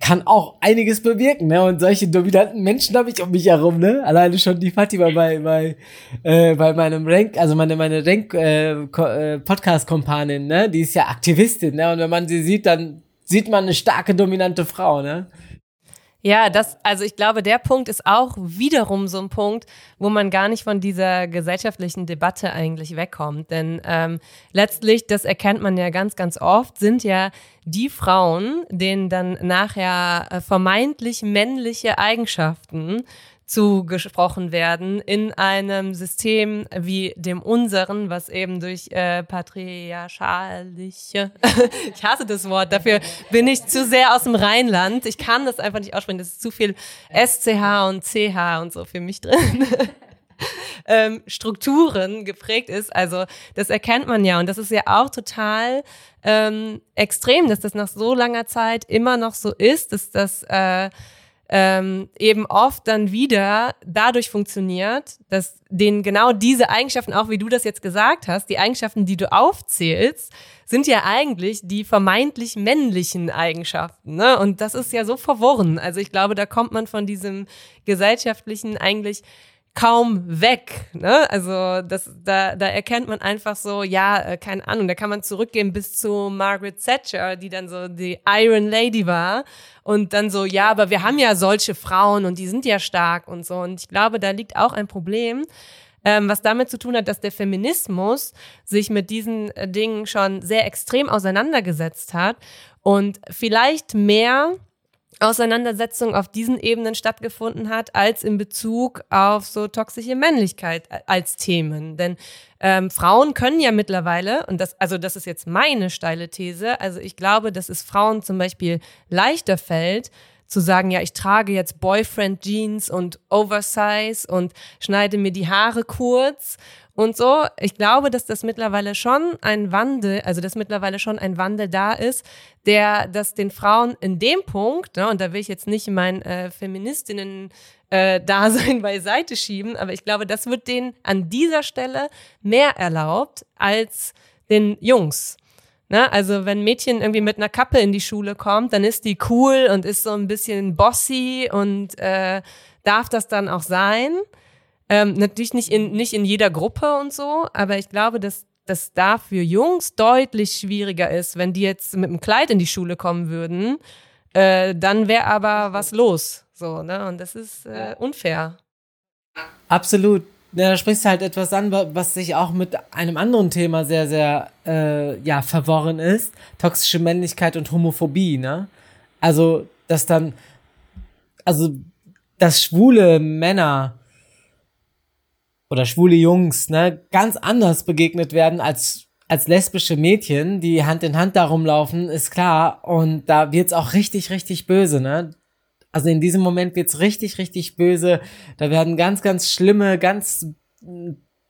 kann auch einiges bewirken, ne? Und solche dominanten Menschen habe ich um mich herum, ne? Alleine schon die Fatima bei bei äh, bei meinem Rank, also meine meine Rank äh, äh, Podcast Kompanin, ne? Die ist ja Aktivistin, ne? Und wenn man sie sieht, dann sieht man eine starke dominante Frau, ne? Ja, das, also ich glaube, der Punkt ist auch wiederum so ein Punkt, wo man gar nicht von dieser gesellschaftlichen Debatte eigentlich wegkommt. Denn ähm, letztlich, das erkennt man ja ganz, ganz oft, sind ja die Frauen, denen dann nachher äh, vermeintlich männliche Eigenschaften zugesprochen werden in einem System wie dem unseren, was eben durch äh, patriarchalische, ich hasse das Wort, dafür bin ich zu sehr aus dem Rheinland. Ich kann das einfach nicht aussprechen, das ist zu viel SCH und CH und so für mich drin. ähm, Strukturen geprägt ist. Also das erkennt man ja und das ist ja auch total ähm, extrem, dass das nach so langer Zeit immer noch so ist, dass das äh, ähm, eben oft dann wieder dadurch funktioniert, dass denen genau diese Eigenschaften, auch wie du das jetzt gesagt hast, die Eigenschaften, die du aufzählst, sind ja eigentlich die vermeintlich männlichen Eigenschaften. Ne? Und das ist ja so verworren. Also ich glaube, da kommt man von diesem gesellschaftlichen eigentlich kaum weg. Ne? Also das, da, da erkennt man einfach so, ja, äh, keine Ahnung, da kann man zurückgehen bis zu Margaret Thatcher, die dann so die Iron Lady war und dann so, ja, aber wir haben ja solche Frauen und die sind ja stark und so. Und ich glaube, da liegt auch ein Problem, ähm, was damit zu tun hat, dass der Feminismus sich mit diesen äh, Dingen schon sehr extrem auseinandergesetzt hat und vielleicht mehr Auseinandersetzung auf diesen Ebenen stattgefunden hat, als in Bezug auf so toxische Männlichkeit als Themen. Denn ähm, Frauen können ja mittlerweile, und das, also das ist jetzt meine steile These, also ich glaube, dass es Frauen zum Beispiel leichter fällt, zu sagen, ja, ich trage jetzt Boyfriend Jeans und Oversize und schneide mir die Haare kurz und so. Ich glaube, dass das mittlerweile schon ein Wandel, also dass mittlerweile schon ein Wandel da ist, der, dass den Frauen in dem Punkt, ne, und da will ich jetzt nicht mein äh, Feministinnen äh, Dasein beiseite schieben, aber ich glaube, das wird denen an dieser Stelle mehr erlaubt als den Jungs. Ne? Also wenn Mädchen irgendwie mit einer Kappe in die Schule kommt, dann ist die cool und ist so ein bisschen bossy und äh, darf das dann auch sein. Ähm, natürlich nicht in, nicht in jeder Gruppe und so, aber ich glaube, dass das da für Jungs deutlich schwieriger ist, wenn die jetzt mit einem Kleid in die Schule kommen würden, äh, dann wäre aber was los. So, ne? Und das ist äh, unfair. Absolut. Ja, da sprichst du halt etwas an, was sich auch mit einem anderen Thema sehr, sehr äh, ja, verworren ist. Toxische Männlichkeit und Homophobie, ne? Also, dass dann, also, dass schwule Männer oder schwule Jungs, ne, ganz anders begegnet werden als als lesbische Mädchen, die Hand in Hand darum laufen, ist klar. Und da wird's auch richtig, richtig böse, ne? Also in diesem Moment wird's richtig, richtig böse. Da werden ganz, ganz schlimme, ganz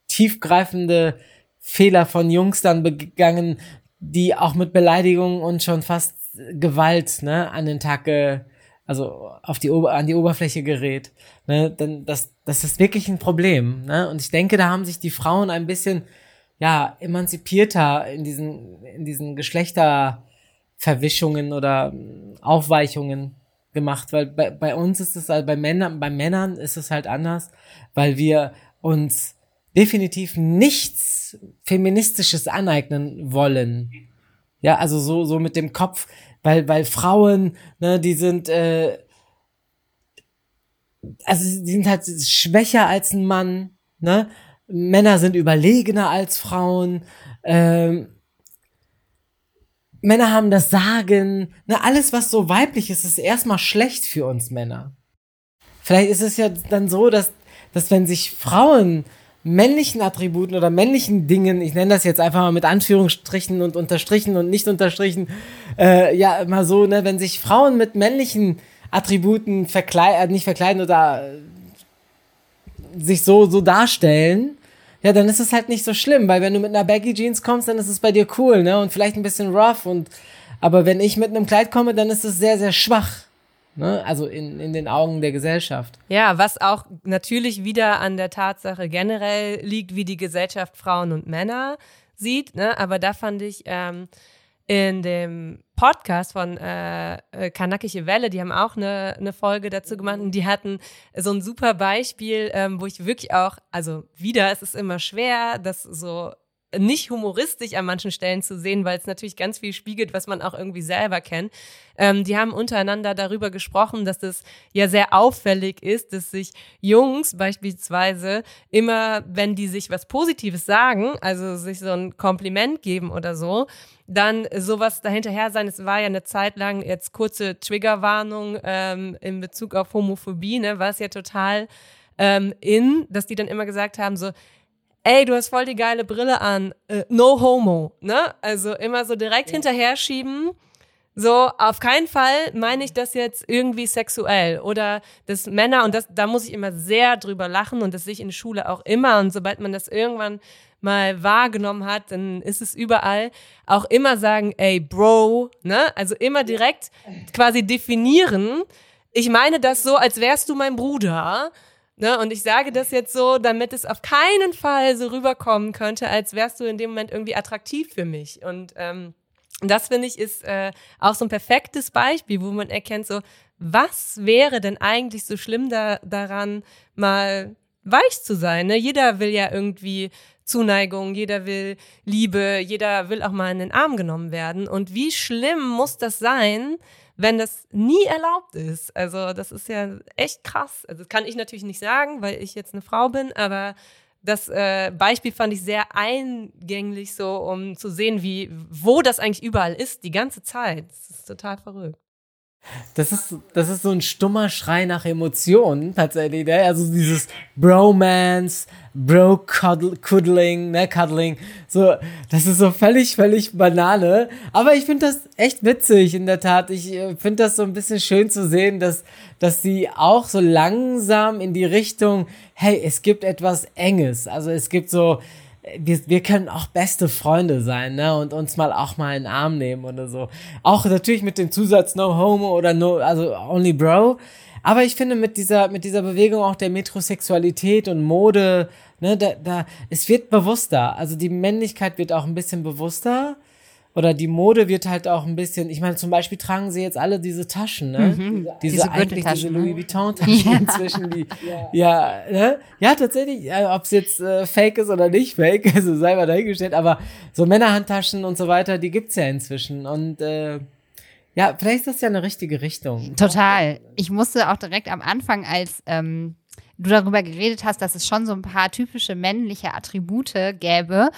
tiefgreifende Fehler von Jungs dann begangen, die auch mit Beleidigungen und schon fast Gewalt, ne, an den Tag, äh, also auf die, an die Oberfläche gerät. Ne, denn das, das ist wirklich ein Problem. Ne? Und ich denke, da haben sich die Frauen ein bisschen ja emanzipierter in diesen in diesen Geschlechterverwischungen oder Aufweichungen gemacht, weil bei, bei uns ist es halt bei Männern bei Männern ist es halt anders, weil wir uns definitiv nichts feministisches aneignen wollen. Ja, also so so mit dem Kopf, weil weil Frauen, ne, die sind äh, also die sind halt schwächer als ein Mann, ne? Männer sind überlegener als Frauen, ähm, Männer haben das Sagen, ne, alles was so weiblich ist, ist erstmal schlecht für uns Männer. Vielleicht ist es ja dann so, dass, dass wenn sich Frauen männlichen Attributen oder männlichen Dingen, ich nenne das jetzt einfach mal mit Anführungsstrichen und Unterstrichen und nicht Unterstrichen, äh, ja, immer so, ne, wenn sich Frauen mit männlichen Attributen verkleiden, äh, nicht verkleiden oder äh, sich so, so darstellen, ja, dann ist es halt nicht so schlimm, weil wenn du mit einer Baggy Jeans kommst, dann ist es bei dir cool, ne, und vielleicht ein bisschen rough und, aber wenn ich mit einem Kleid komme, dann ist es sehr, sehr schwach. Ne? Also in, in den Augen der Gesellschaft. Ja, was auch natürlich wieder an der Tatsache generell liegt, wie die Gesellschaft Frauen und Männer sieht. Ne? Aber da fand ich ähm, in dem Podcast von äh, äh Kanakische Welle, die haben auch eine, eine Folge dazu gemacht und die hatten so ein super Beispiel, ähm, wo ich wirklich auch, also wieder, es ist immer schwer, das so nicht humoristisch an manchen Stellen zu sehen, weil es natürlich ganz viel spiegelt, was man auch irgendwie selber kennt. Ähm, die haben untereinander darüber gesprochen, dass es ja sehr auffällig ist, dass sich Jungs beispielsweise immer, wenn die sich was Positives sagen, also sich so ein Kompliment geben oder so, dann sowas dahinterher sein. Es war ja eine Zeit lang jetzt kurze Triggerwarnung ähm, in Bezug auf Homophobie, ne, war es ja total ähm, in, dass die dann immer gesagt haben, so, ey, du hast voll die geile Brille an, äh, no homo, ne? Also immer so direkt ja. hinterher schieben. So, auf keinen Fall meine ich das jetzt irgendwie sexuell oder dass Männer, und das, da muss ich immer sehr drüber lachen und das sehe ich in der Schule auch immer und sobald man das irgendwann mal wahrgenommen hat, dann ist es überall auch immer sagen, ey, Bro, ne? Also immer direkt quasi definieren. Ich meine das so, als wärst du mein Bruder Ne? Und ich sage das jetzt so, damit es auf keinen Fall so rüberkommen könnte, als wärst du in dem Moment irgendwie attraktiv für mich. Und ähm, das finde ich ist äh, auch so ein perfektes Beispiel, wo man erkennt, so, was wäre denn eigentlich so schlimm da, daran, mal weich zu sein? Ne? Jeder will ja irgendwie Zuneigung, jeder will Liebe, jeder will auch mal in den Arm genommen werden. Und wie schlimm muss das sein, wenn das nie erlaubt ist. Also das ist ja echt krass. Also das kann ich natürlich nicht sagen, weil ich jetzt eine Frau bin, aber das äh, Beispiel fand ich sehr eingänglich, so um zu sehen, wie wo das eigentlich überall ist, die ganze Zeit. Das ist total verrückt. Das ist, das ist so ein stummer Schrei nach Emotionen, tatsächlich, ne? Also dieses Bromance, Bro-Cuddling, ne, Cuddling, so, das ist so völlig, völlig Banane. Aber ich finde das echt witzig, in der Tat. Ich äh, finde das so ein bisschen schön zu sehen, dass, dass sie auch so langsam in die Richtung, hey, es gibt etwas Enges. Also es gibt so, wir, wir können auch beste Freunde sein, ne? Und uns mal auch mal in den Arm nehmen oder so. Auch natürlich mit dem Zusatz No Homo oder No, also Only Bro. Aber ich finde mit dieser, mit dieser Bewegung auch der Metrosexualität und Mode, ne, da, da, es wird bewusster. Also die Männlichkeit wird auch ein bisschen bewusster oder die Mode wird halt auch ein bisschen, ich meine, zum Beispiel tragen sie jetzt alle diese Taschen, ne? Mhm. Diese, diese eigentlich diese Louis ne? Vuitton Taschen ja. inzwischen, die, ja, ja, ne? ja tatsächlich, äh, ob es jetzt äh, fake ist oder nicht fake, also sei mal dahingestellt, aber so Männerhandtaschen und so weiter, die gibt's ja inzwischen und äh, ja, vielleicht ist das ja eine richtige Richtung. Total. Ich musste auch direkt am Anfang, als ähm, du darüber geredet hast, dass es schon so ein paar typische männliche Attribute gäbe,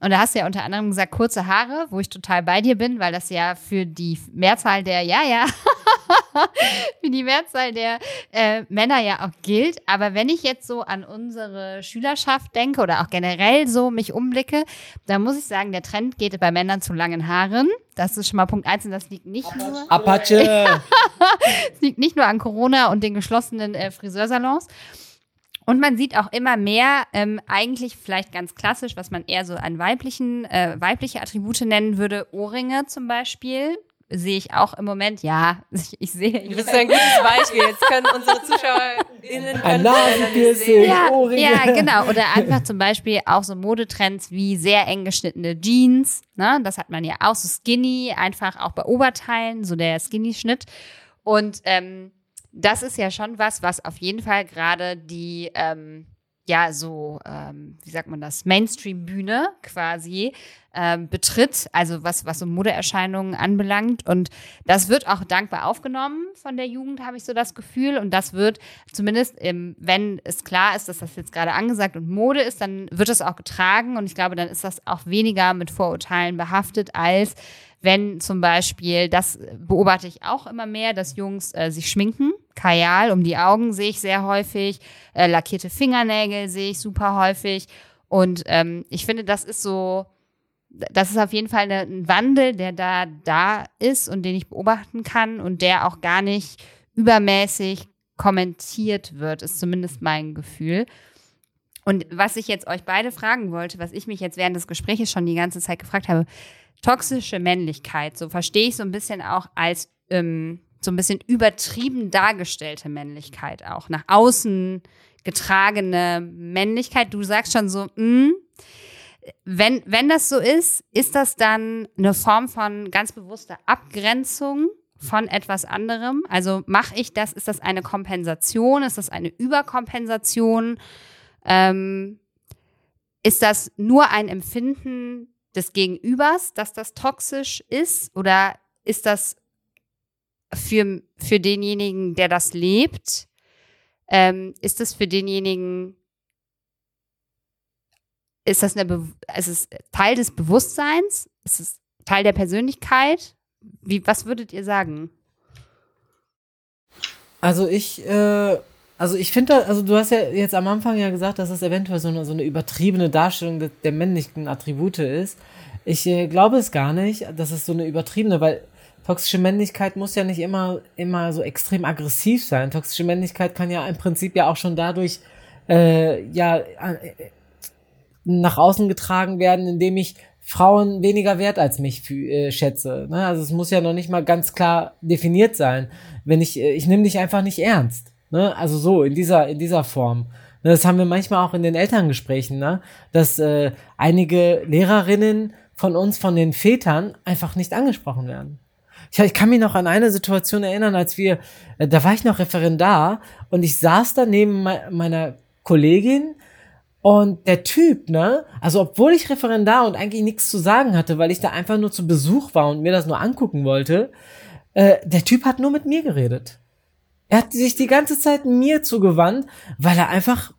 und da hast du ja unter anderem gesagt, kurze Haare, wo ich total bei dir bin, weil das ja für die Mehrzahl der, ja, ja, für die Mehrzahl der äh, Männer ja auch gilt. Aber wenn ich jetzt so an unsere Schülerschaft denke oder auch generell so mich umblicke, dann muss ich sagen, der Trend geht bei Männern zu langen Haaren. Das ist schon mal Punkt eins und das liegt nicht Apache. nur. Apache! Es liegt nicht nur an Corona und den geschlossenen äh, Friseursalons. Und man sieht auch immer mehr, ähm, eigentlich vielleicht ganz klassisch, was man eher so an weiblichen, äh, weibliche Attribute nennen würde, Ohrringe zum Beispiel. Sehe ich auch im Moment, ja, ich, ich sehe. Du bist ein gutes Beispiel. Jetzt können unsere ZuschauerInnen ein Nasenpiercing, ja, Ohrringe. Ja, genau. Oder einfach zum Beispiel auch so Modetrends wie sehr eng geschnittene Jeans. Ne? Das hat man ja auch so skinny, einfach auch bei Oberteilen, so der Skinny-Schnitt. Und ähm, das ist ja schon was, was auf jeden Fall gerade die, ähm, ja, so, ähm, wie sagt man das, Mainstream-Bühne quasi äh, betritt, also was, was so Modeerscheinungen anbelangt. Und das wird auch dankbar aufgenommen von der Jugend, habe ich so das Gefühl. Und das wird zumindest, ähm, wenn es klar ist, dass das jetzt gerade angesagt und Mode ist, dann wird es auch getragen. Und ich glaube, dann ist das auch weniger mit Vorurteilen behaftet, als wenn zum Beispiel, das beobachte ich auch immer mehr, dass Jungs äh, sich schminken. Kajal um die Augen sehe ich sehr häufig, äh, lackierte Fingernägel sehe ich super häufig. Und ähm, ich finde, das ist so, das ist auf jeden Fall ein Wandel, der da da ist und den ich beobachten kann und der auch gar nicht übermäßig kommentiert wird, ist zumindest mein Gefühl. Und was ich jetzt euch beide fragen wollte, was ich mich jetzt während des Gesprächs schon die ganze Zeit gefragt habe, toxische Männlichkeit, so verstehe ich so ein bisschen auch als ähm, so ein bisschen übertrieben dargestellte Männlichkeit auch, nach außen getragene Männlichkeit. Du sagst schon so, mh, hm, wenn, wenn das so ist, ist das dann eine Form von ganz bewusster Abgrenzung von etwas anderem? Also mache ich das, ist das eine Kompensation, ist das eine Überkompensation? Ähm, ist das nur ein Empfinden des Gegenübers, dass das toxisch ist? Oder ist das für, für denjenigen, der das lebt, ähm, ist das für denjenigen, ist das eine, Be ist es Teil des Bewusstseins? Ist es Teil der Persönlichkeit? Wie, was würdet ihr sagen? Also ich, äh, also ich finde, also du hast ja jetzt am Anfang ja gesagt, dass es eventuell so eine, so eine übertriebene Darstellung de, der männlichen Attribute ist. Ich äh, glaube es gar nicht, dass es so eine übertriebene, weil toxische Männlichkeit muss ja nicht immer, immer so extrem aggressiv sein. Toxische Männlichkeit kann ja im Prinzip ja auch schon dadurch, äh, ja, äh, nach außen getragen werden, indem ich Frauen weniger wert als mich äh, schätze. Ne? Also es muss ja noch nicht mal ganz klar definiert sein. Wenn ich, äh, ich nehme dich einfach nicht ernst. Ne? Also so, in dieser, in dieser Form. Ne, das haben wir manchmal auch in den Elterngesprächen, ne? dass äh, einige Lehrerinnen von uns, von den Vätern, einfach nicht angesprochen werden. Ich, ich kann mich noch an eine Situation erinnern, als wir, äh, da war ich noch Referendar und ich saß da neben me meiner Kollegin und der Typ, ne, also obwohl ich Referendar und eigentlich nichts zu sagen hatte, weil ich da einfach nur zu Besuch war und mir das nur angucken wollte, äh, der Typ hat nur mit mir geredet. Er hat sich die ganze Zeit mir zugewandt, weil er einfach,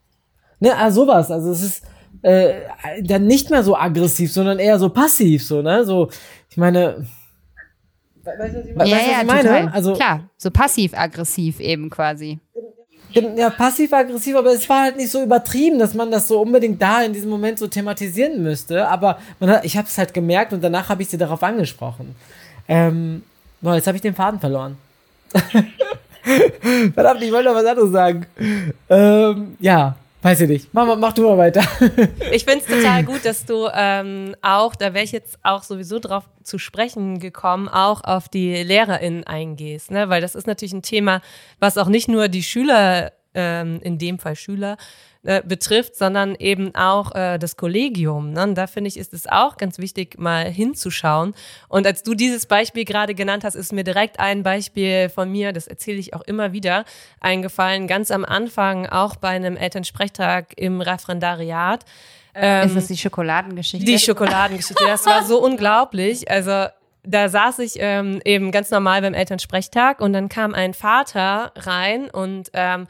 ne, also sowas, also es ist äh, dann nicht mehr so aggressiv, sondern eher so passiv, so, ne, so, ich meine, Weißt du, was ich, ja, weißt, ja, ich meine? Total. Also, Klar, so passiv-aggressiv eben quasi. Ja, passiv-aggressiv, aber es war halt nicht so übertrieben, dass man das so unbedingt da in diesem Moment so thematisieren müsste. Aber hat, ich habe es halt gemerkt und danach habe ich sie darauf angesprochen. Ähm, boah, jetzt habe ich den Faden verloren. Verdammt, ich wollte noch was anderes sagen. Ähm, ja, Weiß ich nicht. Mach, mach du mal weiter. ich finde es total gut, dass du ähm, auch, da wäre ich jetzt auch sowieso drauf zu sprechen gekommen, auch auf die LehrerInnen eingehst, ne? Weil das ist natürlich ein Thema, was auch nicht nur die Schüler, ähm, in dem Fall Schüler, äh, betrifft, sondern eben auch äh, das Kollegium. Ne? Und da finde ich, ist es auch ganz wichtig, mal hinzuschauen. Und als du dieses Beispiel gerade genannt hast, ist mir direkt ein Beispiel von mir, das erzähle ich auch immer wieder, eingefallen, ganz am Anfang, auch bei einem Elternsprechtag im Referendariat. Ähm, ist das die Schokoladengeschichte? Die Schokoladengeschichte, das war so unglaublich. Also da saß ich ähm, eben ganz normal beim Elternsprechtag und dann kam ein Vater rein und ähm,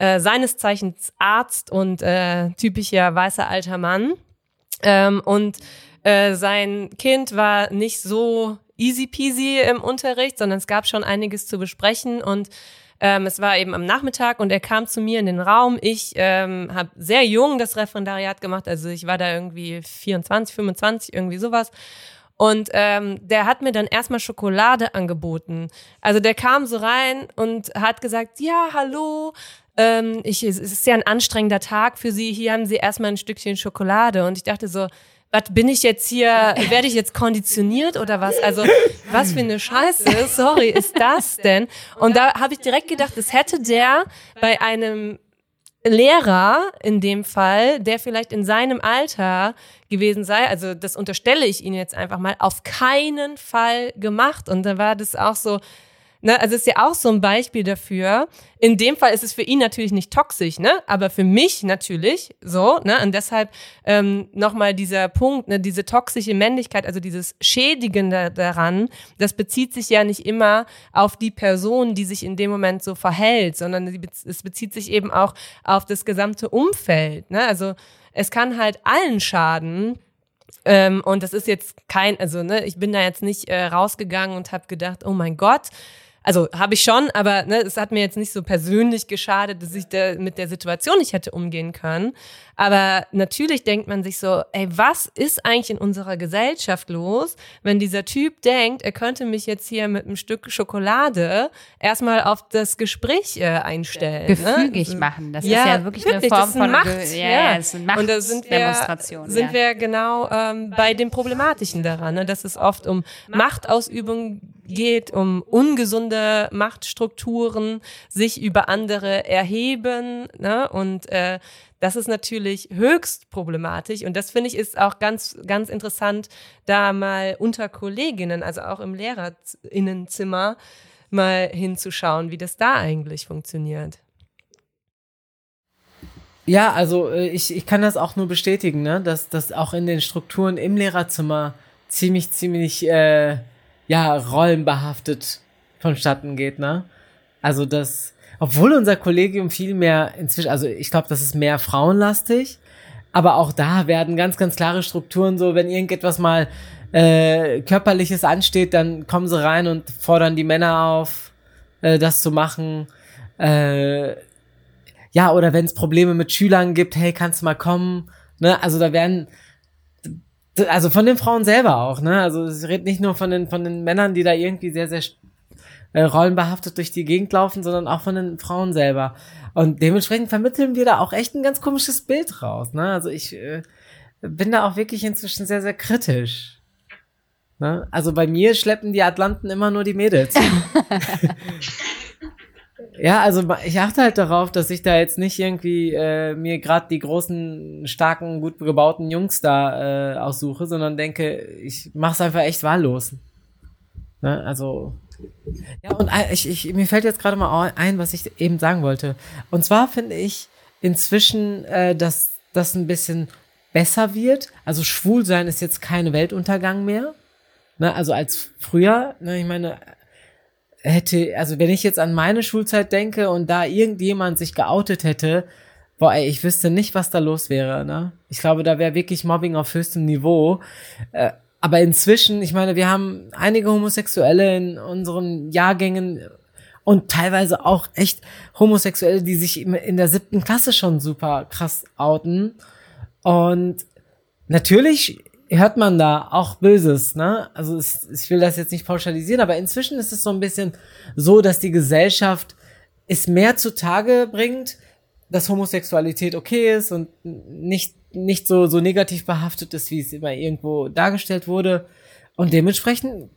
äh, seines Zeichens Arzt und äh, typischer weißer alter Mann. Ähm, und äh, sein Kind war nicht so easy peasy im Unterricht, sondern es gab schon einiges zu besprechen und ähm, es war eben am Nachmittag und er kam zu mir in den Raum. Ich ähm, habe sehr jung das Referendariat gemacht, also ich war da irgendwie 24, 25, irgendwie sowas. Und ähm, der hat mir dann erstmal Schokolade angeboten. Also der kam so rein und hat gesagt, ja, hallo, ähm, ich, es ist ja ein anstrengender Tag für Sie, hier haben Sie erstmal ein Stückchen Schokolade. Und ich dachte so, was bin ich jetzt hier, werde ich jetzt konditioniert oder was? Also, was für eine Scheiße, sorry, ist das denn? Und da habe ich direkt gedacht, das hätte der bei einem Lehrer in dem Fall, der vielleicht in seinem Alter gewesen sei, also das unterstelle ich Ihnen jetzt einfach mal, auf keinen Fall gemacht. Und da war das auch so, Ne, also ist ja auch so ein Beispiel dafür. In dem Fall ist es für ihn natürlich nicht toxisch, ne? Aber für mich natürlich so, ne? Und deshalb ähm, nochmal dieser Punkt, ne, diese toxische Männlichkeit, also dieses Schädigende daran, das bezieht sich ja nicht immer auf die Person, die sich in dem Moment so verhält, sondern es bezieht sich eben auch auf das gesamte Umfeld. Ne? Also es kann halt allen schaden. Ähm, und das ist jetzt kein, also ne, ich bin da jetzt nicht äh, rausgegangen und habe gedacht, oh mein Gott, also habe ich schon, aber ne, es hat mir jetzt nicht so persönlich geschadet, dass ich da mit der Situation nicht hätte umgehen können. Aber natürlich denkt man sich so, ey, was ist eigentlich in unserer Gesellschaft los, wenn dieser Typ denkt, er könnte mich jetzt hier mit einem Stück Schokolade erstmal auf das Gespräch äh, einstellen. Ne? Gefügig ne? machen, das ja, ist ja wirklich, wirklich eine Form von Macht. Ge ja, ja, das sind Und da sind wir, sind ja. wir genau ähm, bei dem Problematischen daran, ne? dass es oft um Machtausübung geht, um ungesunde Machtstrukturen, sich über andere erheben. Ne? Und äh, das ist natürlich höchst problematisch. Und das finde ich ist auch ganz, ganz interessant, da mal unter Kolleginnen, also auch im Lehrerinnenzimmer, mal hinzuschauen, wie das da eigentlich funktioniert. Ja, also äh, ich, ich kann das auch nur bestätigen, ne? dass das auch in den Strukturen im Lehrerzimmer ziemlich, ziemlich äh, ja, rollenbehaftet vonstatten geht, ne? Also das, obwohl unser Kollegium viel mehr inzwischen, also ich glaube, das ist mehr frauenlastig, aber auch da werden ganz, ganz klare Strukturen so, wenn irgendetwas mal äh, körperliches ansteht, dann kommen sie rein und fordern die Männer auf, äh, das zu machen. Äh, ja, oder wenn es Probleme mit Schülern gibt, hey, kannst du mal kommen? Ne? Also da werden also von den Frauen selber auch, ne? Also es redet nicht nur von den, von den Männern, die da irgendwie sehr, sehr äh, rollenbehaftet durch die Gegend laufen, sondern auch von den Frauen selber. Und dementsprechend vermitteln wir da auch echt ein ganz komisches Bild raus, ne? Also ich äh, bin da auch wirklich inzwischen sehr, sehr kritisch. Ne? Also bei mir schleppen die Atlanten immer nur die Mädels. Ja, also ich achte halt darauf, dass ich da jetzt nicht irgendwie äh, mir gerade die großen, starken, gut gebauten Jungs da äh, aussuche, sondern denke, ich mach's einfach echt wahllos. Ne? Also ja, und ich, ich, mir fällt jetzt gerade mal ein, was ich eben sagen wollte. Und zwar finde ich inzwischen, äh, dass das ein bisschen besser wird. Also schwul sein ist jetzt kein Weltuntergang mehr. Ne? Also als früher. Ne? Ich meine, hätte, also wenn ich jetzt an meine Schulzeit denke und da irgendjemand sich geoutet hätte, boah, ey, ich wüsste nicht, was da los wäre, ne? Ich glaube, da wäre wirklich Mobbing auf höchstem Niveau. Äh, aber inzwischen, ich meine, wir haben einige Homosexuelle in unseren Jahrgängen und teilweise auch echt Homosexuelle, die sich in der siebten Klasse schon super krass outen. Und natürlich hört man da auch Böses, ne? Also es, ich will das jetzt nicht pauschalisieren, aber inzwischen ist es so ein bisschen so, dass die Gesellschaft es mehr zutage bringt, dass Homosexualität okay ist und nicht, nicht so, so negativ behaftet ist, wie es immer irgendwo dargestellt wurde. Und dementsprechend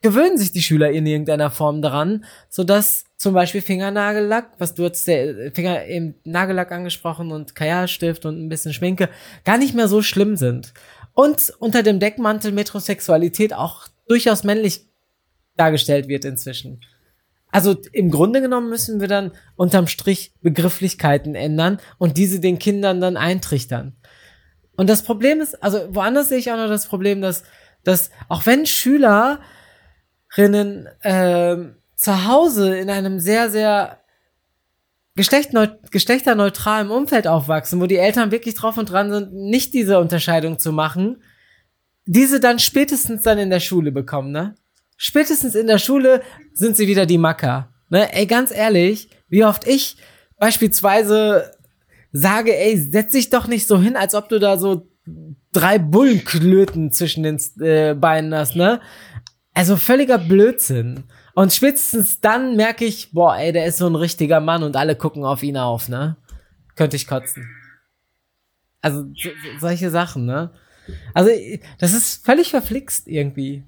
gewöhnen sich die Schüler in irgendeiner Form daran, so dass zum Beispiel Fingernagellack, was du hast der Finger im Nagellack angesprochen und Kajalstift und ein bisschen Schminke, gar nicht mehr so schlimm sind und unter dem Deckmantel Metrosexualität auch durchaus männlich dargestellt wird inzwischen. Also im Grunde genommen müssen wir dann unterm Strich Begrifflichkeiten ändern und diese den Kindern dann eintrichtern. Und das Problem ist, also woanders sehe ich auch noch das Problem, dass, dass auch wenn Schülerinnen äh, zu Hause in einem sehr, sehr geschlechterneutralem Umfeld aufwachsen, wo die Eltern wirklich drauf und dran sind, nicht diese Unterscheidung zu machen, diese dann spätestens dann in der Schule bekommen, ne? Spätestens in der Schule sind sie wieder die Macker. Ne? Ey, ganz ehrlich, wie oft ich beispielsweise sage, ey, setz dich doch nicht so hin, als ob du da so drei Bullenklöten zwischen den äh, Beinen hast, ne? Also völliger Blödsinn. Und spätestens dann merke ich, boah, ey, der ist so ein richtiger Mann und alle gucken auf ihn auf, ne? Könnte ich kotzen. Also, so, solche Sachen, ne? Also, das ist völlig verflixt irgendwie.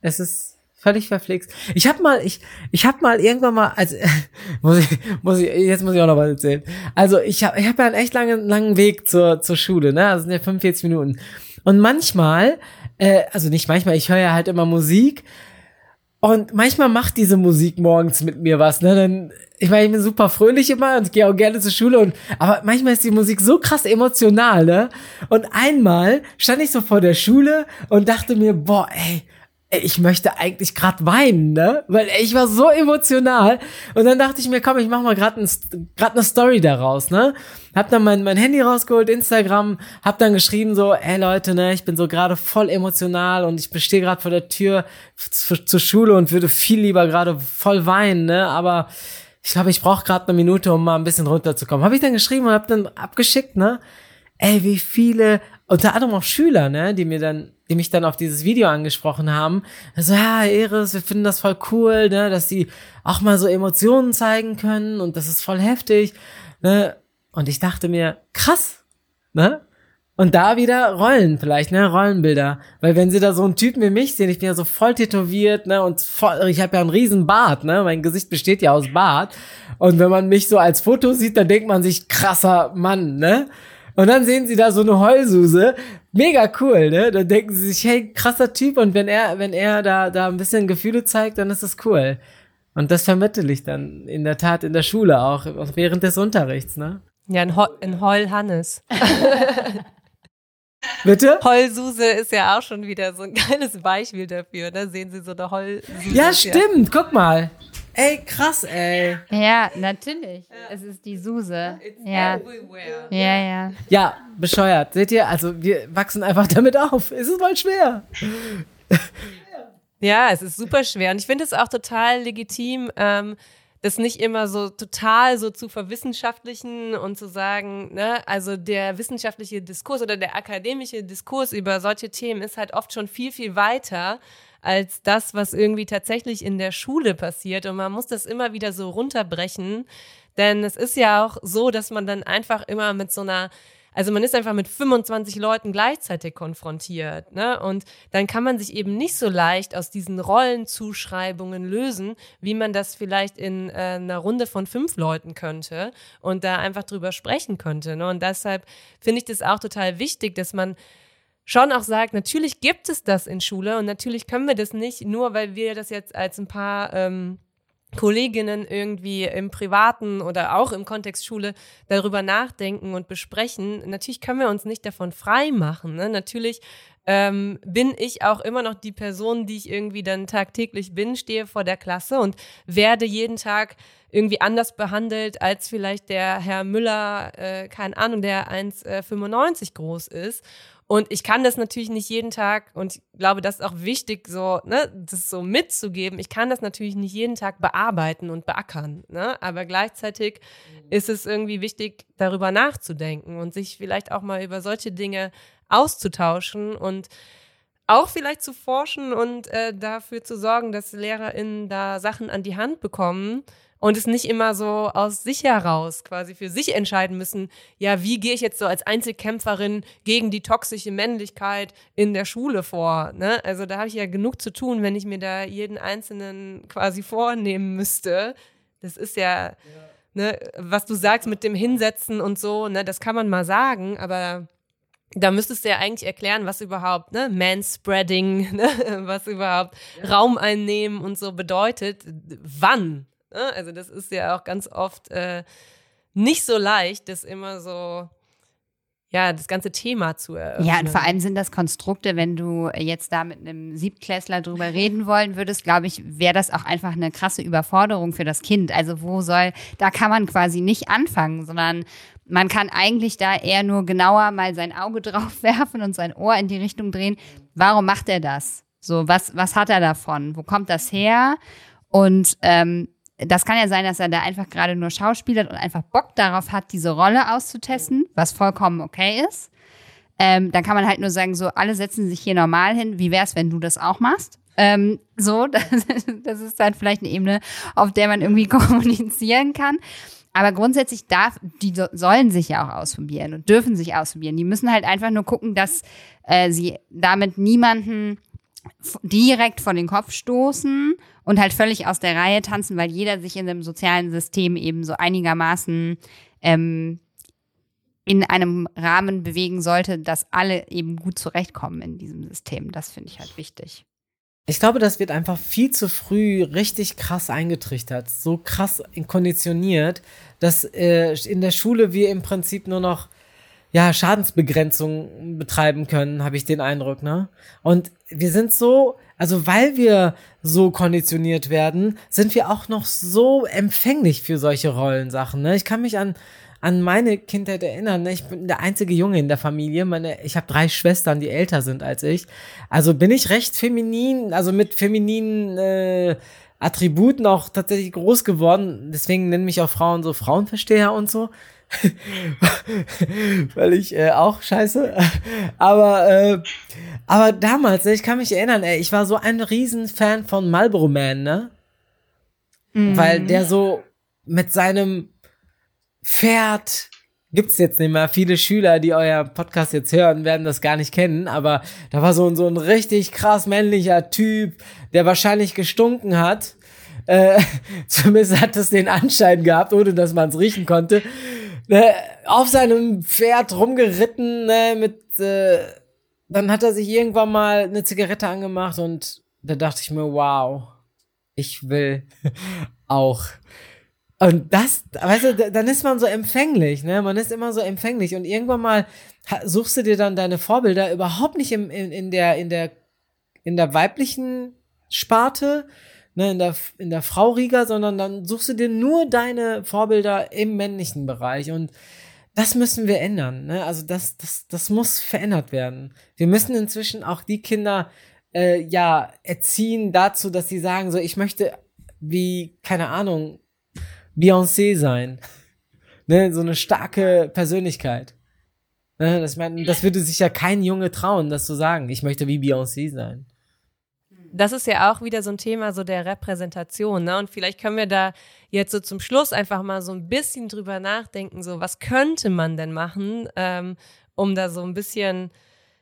Es ist völlig verflixt. Ich hab mal, ich, ich hab mal irgendwann mal, also, muss ich, muss ich, jetzt muss ich auch noch was erzählen. Also, ich hab, ich hab ja einen echt langen, langen Weg zur, zur Schule, ne? Das sind ja 45 Minuten. Und manchmal, äh, also nicht manchmal, ich höre ja halt immer Musik Und manchmal macht diese Musik morgens mit mir was, ne? Dann, ich meine, ich bin super fröhlich immer und gehe auch gerne zur Schule und, aber manchmal ist die Musik so krass emotional, ne? Und einmal stand ich so vor der Schule und dachte mir, boah, ey, ich möchte eigentlich gerade weinen, ne? Weil ich war so emotional. Und dann dachte ich mir, komm, ich mach mal gerade ein, grad eine Story daraus, ne? Hab dann mein, mein Handy rausgeholt, Instagram, hab dann geschrieben so, ey Leute, ne, ich bin so gerade voll emotional und ich stehe gerade vor der Tür zur Schule und würde viel lieber gerade voll weinen, ne? Aber ich glaube, ich brauche gerade eine Minute, um mal ein bisschen runterzukommen. Habe ich dann geschrieben und hab dann abgeschickt, ne? Ey, wie viele, unter anderem auch Schüler, ne, die mir dann die mich dann auf dieses Video angesprochen haben. Also, ja, Eris, wir finden das voll cool, ne, dass sie auch mal so Emotionen zeigen können und das ist voll heftig, ne. Und ich dachte mir, krass, ne? Und da wieder Rollen vielleicht, ne, Rollenbilder. Weil wenn sie da so einen Typen wie mich sehen, ich bin ja so voll tätowiert, ne, und voll, ich habe ja einen riesen Bart, ne, mein Gesicht besteht ja aus Bart. Und wenn man mich so als Foto sieht, dann denkt man sich, krasser Mann, ne? Und dann sehen sie da so eine Heulsuse. Mega cool, ne? Dann denken sie sich, hey, krasser Typ. Und wenn er, wenn er da, da ein bisschen Gefühle zeigt, dann ist das cool. Und das vermittle ich dann in der Tat in der Schule auch, während des Unterrichts, ne? Ja, ein, Ho ein Heul Hannes. Bitte? Heulsuse ist ja auch schon wieder so ein geiles Beispiel dafür. Da ne? sehen Sie so eine Heulsuse. Ja, stimmt. Guck mal. Ey, krass, ey. Ja, natürlich. Ja. Es ist die Suse. It's ja. Everywhere. Ja, ja. Ja, bescheuert. Seht ihr? Also, wir wachsen einfach damit auf. Es ist voll schwer. Ja, es ist super schwer. Und ich finde es auch total legitim, ähm, das nicht immer so total so zu verwissenschaftlichen und zu sagen, ne, also der wissenschaftliche Diskurs oder der akademische Diskurs über solche Themen ist halt oft schon viel, viel weiter als das, was irgendwie tatsächlich in der Schule passiert. Und man muss das immer wieder so runterbrechen. Denn es ist ja auch so, dass man dann einfach immer mit so einer also man ist einfach mit 25 Leuten gleichzeitig konfrontiert. Ne? Und dann kann man sich eben nicht so leicht aus diesen Rollenzuschreibungen lösen, wie man das vielleicht in äh, einer Runde von fünf Leuten könnte und da einfach drüber sprechen könnte. Ne? Und deshalb finde ich das auch total wichtig, dass man schon auch sagt, natürlich gibt es das in Schule und natürlich können wir das nicht, nur weil wir das jetzt als ein paar ähm, Kolleginnen irgendwie im privaten oder auch im Kontext Schule darüber nachdenken und besprechen. Natürlich können wir uns nicht davon frei machen. Ne? Natürlich ähm, bin ich auch immer noch die Person, die ich irgendwie dann tagtäglich bin, stehe vor der Klasse und werde jeden Tag irgendwie anders behandelt als vielleicht der Herr Müller, äh, keine Ahnung, der 1,95 äh, groß ist. Und ich kann das natürlich nicht jeden Tag, und ich glaube, das ist auch wichtig, so, ne, das so mitzugeben. Ich kann das natürlich nicht jeden Tag bearbeiten und beackern, ne? Aber gleichzeitig mhm. ist es irgendwie wichtig, darüber nachzudenken und sich vielleicht auch mal über solche Dinge auszutauschen und auch vielleicht zu forschen und äh, dafür zu sorgen, dass LehrerInnen da Sachen an die Hand bekommen, und es nicht immer so aus sich heraus quasi für sich entscheiden müssen, ja, wie gehe ich jetzt so als Einzelkämpferin gegen die toxische Männlichkeit in der Schule vor? Ne? Also da habe ich ja genug zu tun, wenn ich mir da jeden Einzelnen quasi vornehmen müsste. Das ist ja, ja. Ne, was du sagst mit dem Hinsetzen und so, ne, das kann man mal sagen, aber da müsstest du ja eigentlich erklären, was überhaupt ne, Manspreading, ne, was überhaupt ja. Raum einnehmen und so bedeutet. Wann? Ne? Also das ist ja auch ganz oft äh, nicht so leicht, das immer so ja, das ganze Thema zu eröffnen. Ja, und vor allem sind das Konstrukte, wenn du jetzt da mit einem Siebtklässler drüber reden wollen würdest, glaube ich, wäre das auch einfach eine krasse Überforderung für das Kind. Also wo soll, da kann man quasi nicht anfangen, sondern man kann eigentlich da eher nur genauer mal sein Auge drauf werfen und sein Ohr in die Richtung drehen. Warum macht er das? So, was, was hat er davon? Wo kommt das her? Und ähm, das kann ja sein, dass er da einfach gerade nur schauspielert und einfach Bock darauf hat, diese Rolle auszutesten, was vollkommen okay ist. Ähm, dann kann man halt nur sagen, so, alle setzen sich hier normal hin. Wie wär's, wenn du das auch machst? Ähm, so, das, das ist dann vielleicht eine Ebene, auf der man irgendwie kommunizieren kann. Aber grundsätzlich darf, die sollen sich ja auch ausprobieren und dürfen sich ausprobieren. Die müssen halt einfach nur gucken, dass äh, sie damit niemanden direkt vor den Kopf stoßen und halt völlig aus der Reihe tanzen, weil jeder sich in einem sozialen System eben so einigermaßen ähm, in einem Rahmen bewegen sollte, dass alle eben gut zurechtkommen in diesem System. Das finde ich halt wichtig. Ich glaube, das wird einfach viel zu früh richtig krass eingetrichtert, so krass konditioniert, dass äh, in der Schule wir im Prinzip nur noch ja, Schadensbegrenzung betreiben können, habe ich den Eindruck, ne? Und wir sind so, also weil wir so konditioniert werden, sind wir auch noch so empfänglich für solche Rollensachen, ne? Ich kann mich an an meine Kindheit erinnern. Ne? Ich bin der einzige Junge in der Familie. Meine, ich habe drei Schwestern, die älter sind als ich. Also bin ich recht feminin, also mit femininen äh, Attributen auch tatsächlich groß geworden. Deswegen nennen mich auch Frauen so Frauenversteher und so. Weil ich äh, auch scheiße. Aber, äh, aber damals, ne, ich kann mich erinnern, ey, ich war so ein Riesenfan von Marlboro Man, ne? Mhm. Weil der so mit seinem Pferd gibt's jetzt nicht mehr. Viele Schüler, die euer Podcast jetzt hören, werden das gar nicht kennen, aber da war so ein, so ein richtig krass männlicher Typ, der wahrscheinlich gestunken hat. Äh, zumindest hat es den Anschein gehabt, ohne dass man es riechen konnte. Ne, auf seinem Pferd rumgeritten, ne, mit, äh, dann hat er sich irgendwann mal eine Zigarette angemacht und da dachte ich mir, wow, ich will auch. Und das, weißt du, dann ist man so empfänglich, ne? Man ist immer so empfänglich. Und irgendwann mal suchst du dir dann deine Vorbilder überhaupt nicht im, in, in der, in der, in der weiblichen Sparte, ne, in der, in der Frau Riga, sondern dann suchst du dir nur deine Vorbilder im männlichen Bereich und das müssen wir ändern, ne? Also das, das, das muss verändert werden. Wir müssen inzwischen auch die Kinder, äh, ja, erziehen dazu, dass sie sagen so, ich möchte wie, keine Ahnung, Beyoncé sein. Ne, so eine starke Persönlichkeit. Ne, das, mein, das würde sich ja kein Junge trauen, das zu sagen. Ich möchte wie Beyoncé sein. Das ist ja auch wieder so ein Thema so der Repräsentation, ne? Und vielleicht können wir da jetzt so zum Schluss einfach mal so ein bisschen drüber nachdenken, so was könnte man denn machen, ähm, um da so ein bisschen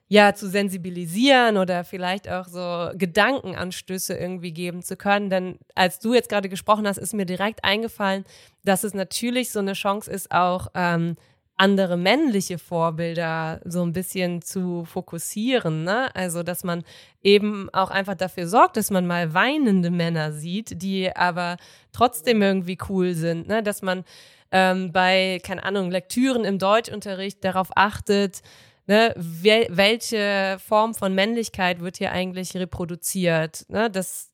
ja zu sensibilisieren oder vielleicht auch so Gedankenanstöße irgendwie geben zu können. Denn als du jetzt gerade gesprochen hast, ist mir direkt eingefallen, dass es natürlich so eine Chance ist, auch ähm, andere männliche Vorbilder so ein bisschen zu fokussieren. Ne? Also, dass man eben auch einfach dafür sorgt, dass man mal weinende Männer sieht, die aber trotzdem irgendwie cool sind. Ne? Dass man ähm, bei, keine Ahnung, Lektüren im Deutschunterricht darauf achtet, ne, wel welche Form von Männlichkeit wird hier eigentlich reproduziert? Ne? Das,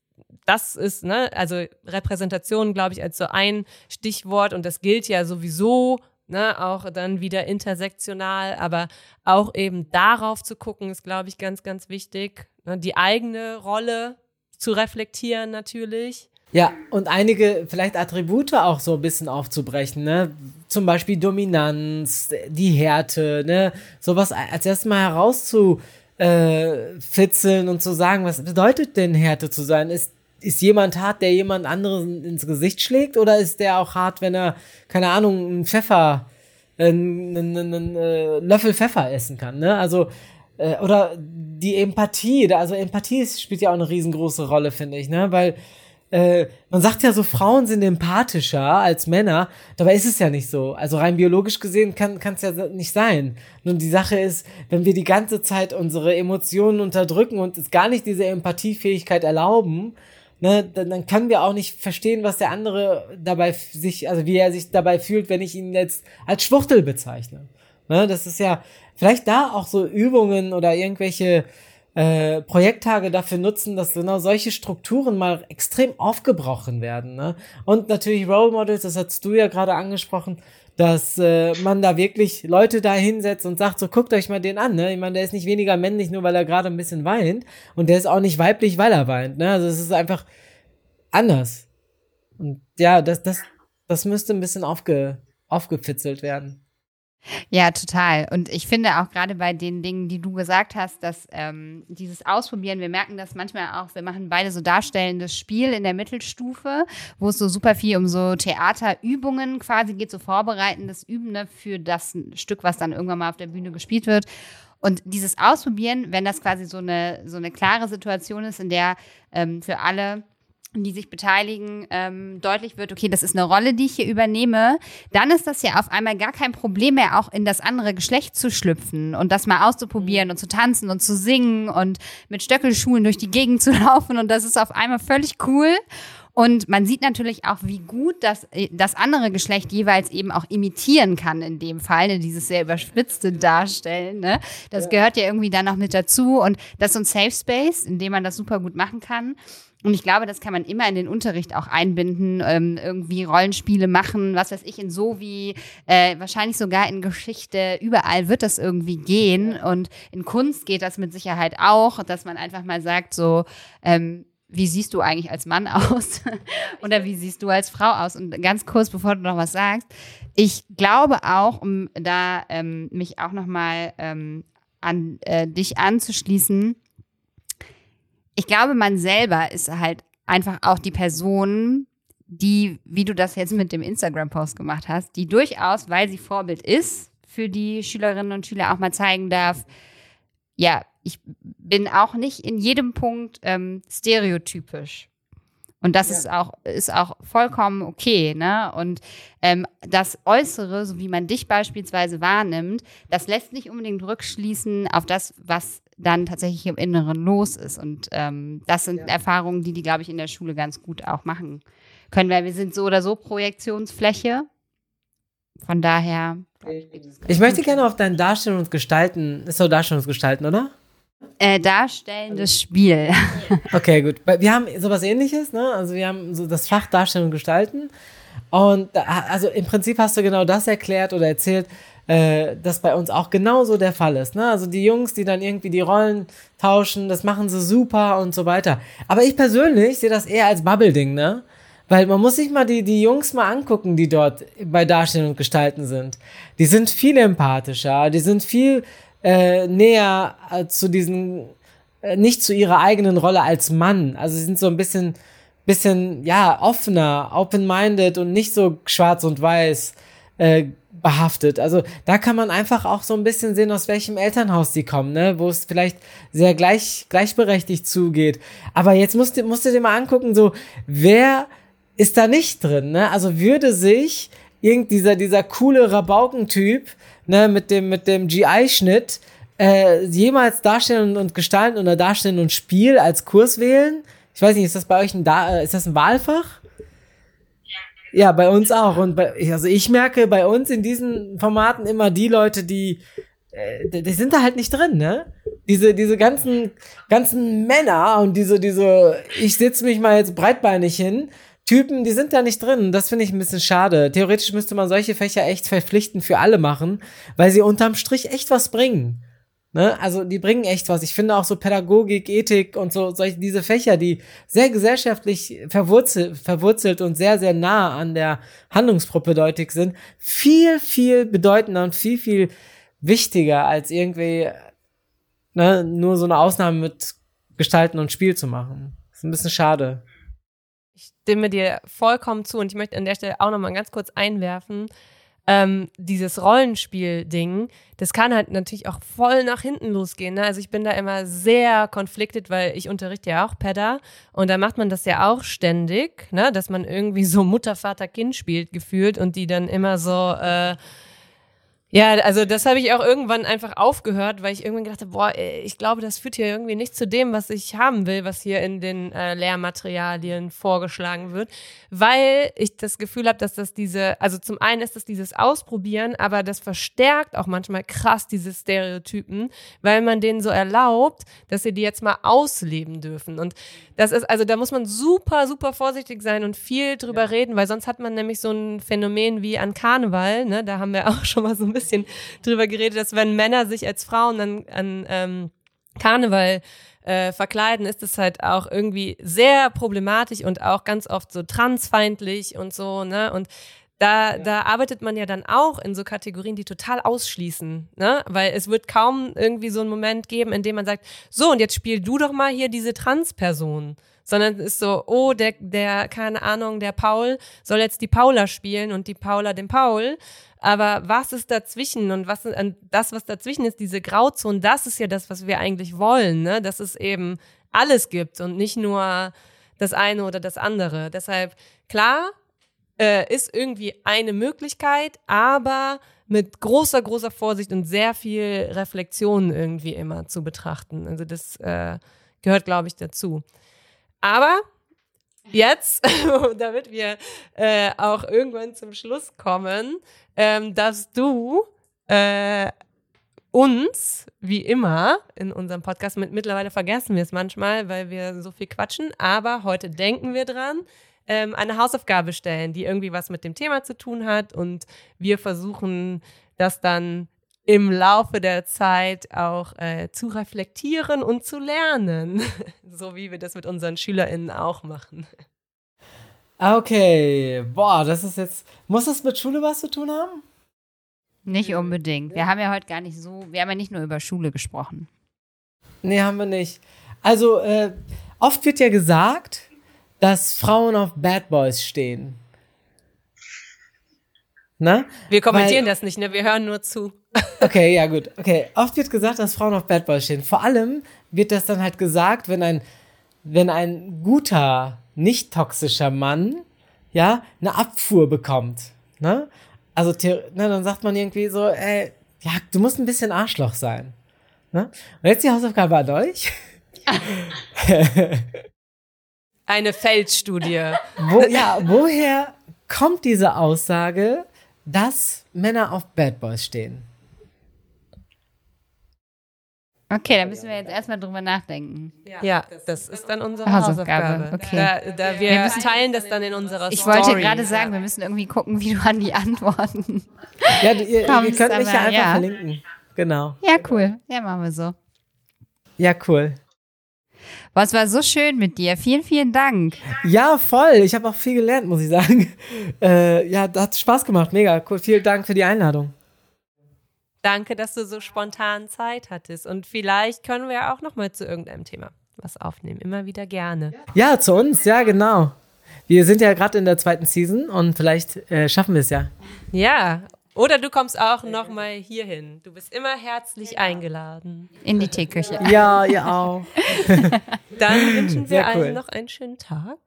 das ist, ne, also Repräsentation, glaube ich, als so ein Stichwort und das gilt ja sowieso, ne, auch dann wieder intersektional, aber auch eben darauf zu gucken, ist, glaube ich, ganz, ganz wichtig. Ne? Die eigene Rolle zu reflektieren natürlich. Ja, und einige vielleicht Attribute auch so ein bisschen aufzubrechen, ne? Zum Beispiel Dominanz, die Härte, ne? Sowas als erstes mal herauszufitzeln äh, und zu sagen, was bedeutet denn Härte zu sein? Ist, ist jemand hart, der jemand anderen ins Gesicht schlägt oder ist der auch hart, wenn er, keine Ahnung, einen Pfeffer, einen, einen, einen äh, Löffel Pfeffer essen kann, ne? Also, äh, oder die Empathie, also Empathie spielt ja auch eine riesengroße Rolle, finde ich, ne? Weil äh, man sagt ja so, Frauen sind empathischer als Männer, dabei ist es ja nicht so. Also rein biologisch gesehen kann es ja nicht sein. Nun die Sache ist, wenn wir die ganze Zeit unsere Emotionen unterdrücken und es gar nicht diese Empathiefähigkeit erlauben, ne, dann, dann können wir auch nicht verstehen, was der andere dabei sich, also wie er sich dabei fühlt, wenn ich ihn jetzt als Schwuchtel bezeichne. Ne, das ist ja vielleicht da auch so Übungen oder irgendwelche äh, Projekttage dafür nutzen, dass genau solche Strukturen mal extrem aufgebrochen werden. Ne? Und natürlich Role Models, das hast du ja gerade angesprochen, dass äh, man da wirklich Leute da hinsetzt und sagt, so guckt euch mal den an, ne? Ich meine, der ist nicht weniger männlich, nur weil er gerade ein bisschen weint. Und der ist auch nicht weiblich, weil er weint. Ne? Also es ist einfach anders. Und ja, das, das, das müsste ein bisschen aufge, aufgefitzelt werden. Ja, total. Und ich finde auch gerade bei den Dingen, die du gesagt hast, dass ähm, dieses Ausprobieren, wir merken das manchmal auch, wir machen beide so darstellendes Spiel in der Mittelstufe, wo es so super viel um so Theaterübungen quasi geht, so vorbereitendes Üben ne, für das Stück, was dann irgendwann mal auf der Bühne gespielt wird. Und dieses Ausprobieren, wenn das quasi so eine, so eine klare Situation ist, in der ähm, für alle die sich beteiligen, ähm, deutlich wird, okay, das ist eine Rolle, die ich hier übernehme, dann ist das ja auf einmal gar kein Problem mehr, auch in das andere Geschlecht zu schlüpfen und das mal auszuprobieren mhm. und zu tanzen und zu singen und mit Stöckelschuhen durch die Gegend zu laufen und das ist auf einmal völlig cool. Und man sieht natürlich auch, wie gut das, äh, das andere Geschlecht jeweils eben auch imitieren kann in dem Fall, ne? dieses sehr überspitzte Darstellen. Ne? Das ja. gehört ja irgendwie dann noch mit dazu. Und das ist so ein Safe Space, in dem man das super gut machen kann. Und ich glaube, das kann man immer in den Unterricht auch einbinden, ähm, irgendwie Rollenspiele machen, was weiß ich, in so wie, äh, wahrscheinlich sogar in Geschichte, überall wird das irgendwie gehen. Und in Kunst geht das mit Sicherheit auch, dass man einfach mal sagt, so, ähm, wie siehst du eigentlich als Mann aus? Oder wie siehst du als Frau aus? Und ganz kurz, bevor du noch was sagst, ich glaube auch, um da ähm, mich auch nochmal ähm, an äh, dich anzuschließen, ich glaube, man selber ist halt einfach auch die Person, die, wie du das jetzt mit dem Instagram-Post gemacht hast, die durchaus, weil sie Vorbild ist, für die Schülerinnen und Schüler auch mal zeigen darf, ja, ich bin auch nicht in jedem Punkt ähm, stereotypisch. Und das ja. ist auch ist auch vollkommen okay, ne? Und ähm, das Äußere, so wie man dich beispielsweise wahrnimmt, das lässt nicht unbedingt rückschließen auf das, was dann tatsächlich im Inneren los ist. Und ähm, das sind ja. Erfahrungen, die die, glaube ich, in der Schule ganz gut auch machen können, weil wir sind so oder so Projektionsfläche. Von daher. Ich möchte gerne auf dein Darstellung und Gestalten, ist so Darstellung und Gestalten, oder? Äh, darstellendes Spiel. Okay, gut. Wir haben sowas ähnliches, ne? Also wir haben so das Fach Darstellung und Gestalten. Und also im Prinzip hast du genau das erklärt oder erzählt, äh, dass bei uns auch genauso der Fall ist. Ne? Also die Jungs, die dann irgendwie die Rollen tauschen, das machen sie super und so weiter. Aber ich persönlich sehe das eher als Bubble-Ding, ne? Weil man muss sich mal die, die Jungs mal angucken, die dort bei Darstellung und Gestalten sind. Die sind viel empathischer, die sind viel äh, näher äh, zu diesen, äh, nicht zu ihrer eigenen Rolle als Mann. Also sie sind so ein bisschen, bisschen, ja, offener, open-minded und nicht so schwarz und weiß äh, behaftet. Also da kann man einfach auch so ein bisschen sehen, aus welchem Elternhaus die kommen, ne? wo es vielleicht sehr gleich, gleichberechtigt zugeht. Aber jetzt musst du, musst du dir mal angucken, so, wer ist da nicht drin? Ne? Also würde sich irgend dieser, dieser coole Rabaukentyp ne, mit dem, mit dem GI-Schnitt äh, jemals darstellen und gestalten oder darstellen und Spiel als Kurs wählen? Ich weiß nicht, ist das bei euch ein, da äh, ist das ein Wahlfach? Ja, bei uns auch. Und bei, also ich merke bei uns in diesen Formaten immer die Leute, die, äh, die sind da halt nicht drin, ne? Diese, diese ganzen, ganzen Männer und diese, diese, ich setze mich mal jetzt breitbeinig hin, Typen, die sind da nicht drin. Das finde ich ein bisschen schade. Theoretisch müsste man solche Fächer echt verpflichtend für alle machen, weil sie unterm Strich echt was bringen. Ne? Also die bringen echt was. Ich finde auch so Pädagogik, Ethik und so solche diese Fächer, die sehr gesellschaftlich verwurzelt, verwurzelt und sehr sehr nah an der Handlungspropädeutik sind, viel viel bedeutender und viel viel wichtiger als irgendwie ne, nur so eine Ausnahme mit Gestalten und Spiel zu machen. ist ein bisschen schade. Ich stimme dir vollkommen zu und ich möchte an der Stelle auch noch mal ganz kurz einwerfen, ähm, dieses Rollenspiel-Ding, das kann halt natürlich auch voll nach hinten losgehen. Ne? Also ich bin da immer sehr konfliktet, weil ich unterrichte ja auch Pedda und da macht man das ja auch ständig, ne? dass man irgendwie so Mutter, Vater, Kind spielt gefühlt und die dann immer so äh, ja, also das habe ich auch irgendwann einfach aufgehört, weil ich irgendwann gedacht habe, boah, ich glaube, das führt hier irgendwie nicht zu dem, was ich haben will, was hier in den äh, Lehrmaterialien vorgeschlagen wird, weil ich das Gefühl habe, dass das diese, also zum einen ist das dieses Ausprobieren, aber das verstärkt auch manchmal krass diese Stereotypen, weil man denen so erlaubt, dass sie die jetzt mal ausleben dürfen. Und das ist, also da muss man super, super vorsichtig sein und viel drüber ja. reden, weil sonst hat man nämlich so ein Phänomen wie an Karneval, ne, da haben wir auch schon mal so ein bisschen bisschen drüber geredet, dass wenn Männer sich als Frauen dann an ähm, Karneval äh, verkleiden, ist es halt auch irgendwie sehr problematisch und auch ganz oft so transfeindlich und so, ne? Und da, ja. da arbeitet man ja dann auch in so Kategorien, die total ausschließen, ne? Weil es wird kaum irgendwie so einen Moment geben, in dem man sagt, so, und jetzt spiel du doch mal hier diese Transperson sondern es ist so, oh, der, der, keine Ahnung, der Paul soll jetzt die Paula spielen und die Paula den Paul. Aber was ist dazwischen und was das, was dazwischen ist, diese Grauzone, das ist ja das, was wir eigentlich wollen, ne? Dass es eben alles gibt und nicht nur das eine oder das andere. Deshalb, klar, äh, ist irgendwie eine Möglichkeit, aber mit großer, großer Vorsicht und sehr viel Reflexion irgendwie immer zu betrachten. Also das äh, gehört, glaube ich, dazu. Aber jetzt, damit wir äh, auch irgendwann zum Schluss kommen, ähm, dass du äh, uns, wie immer in unserem Podcast, mit, mittlerweile vergessen wir es manchmal, weil wir so viel quatschen, aber heute denken wir dran, ähm, eine Hausaufgabe stellen, die irgendwie was mit dem Thema zu tun hat und wir versuchen das dann im Laufe der Zeit auch äh, zu reflektieren und zu lernen, so wie wir das mit unseren SchülerInnen auch machen. Okay, boah, das ist jetzt. Muss das mit Schule was zu tun haben? Nicht unbedingt. Wir haben ja heute gar nicht so, wir haben ja nicht nur über Schule gesprochen. Nee, haben wir nicht. Also, äh, oft wird ja gesagt, dass Frauen auf Bad Boys stehen. Na? Wir kommentieren Weil, das nicht, ne? Wir hören nur zu. Okay, ja, gut. Okay. Oft wird gesagt, dass Frauen auf Bad Boys stehen. Vor allem wird das dann halt gesagt, wenn ein, wenn ein guter nicht toxischer Mann, ja, eine Abfuhr bekommt. Ne? Also, ne, dann sagt man irgendwie so, ey, ja, du musst ein bisschen Arschloch sein. Ne? Und jetzt die Hausaufgabe an euch. Eine Feldstudie. Wo, ja, woher kommt diese Aussage, dass Männer auf Bad Boys stehen? Okay, da müssen wir jetzt erstmal drüber nachdenken. Ja, das ist dann unsere Hausaufgabe. Okay. Da, da wir, wir teilen das dann in unserer ich Story. Ich wollte gerade sagen, wir müssen irgendwie gucken, wie du an die Antworten Ja, ihr, ihr könnt mich ja einfach ja. verlinken. Genau. Ja, cool. Ja, machen wir so. Ja, cool. Was war so schön mit dir. Vielen, vielen Dank. Ja, voll. Ich habe auch viel gelernt, muss ich sagen. Äh, ja, das hat Spaß gemacht. Mega cool. Vielen Dank für die Einladung. Danke, dass du so spontan Zeit hattest. Und vielleicht können wir auch noch mal zu irgendeinem Thema was aufnehmen. Immer wieder gerne. Ja, zu uns. Ja, genau. Wir sind ja gerade in der zweiten Season und vielleicht äh, schaffen wir es ja. Ja. Oder du kommst auch noch mal hierhin. Du bist immer herzlich eingeladen. In die Teeküche. Ja, ihr auch. Dann wünschen wir cool. allen noch einen schönen Tag.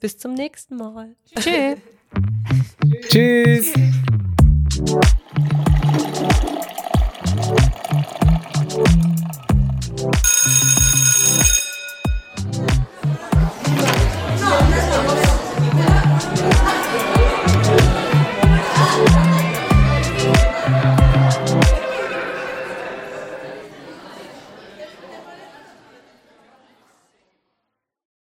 Bis zum nächsten Mal. Tschüss. Tschüss.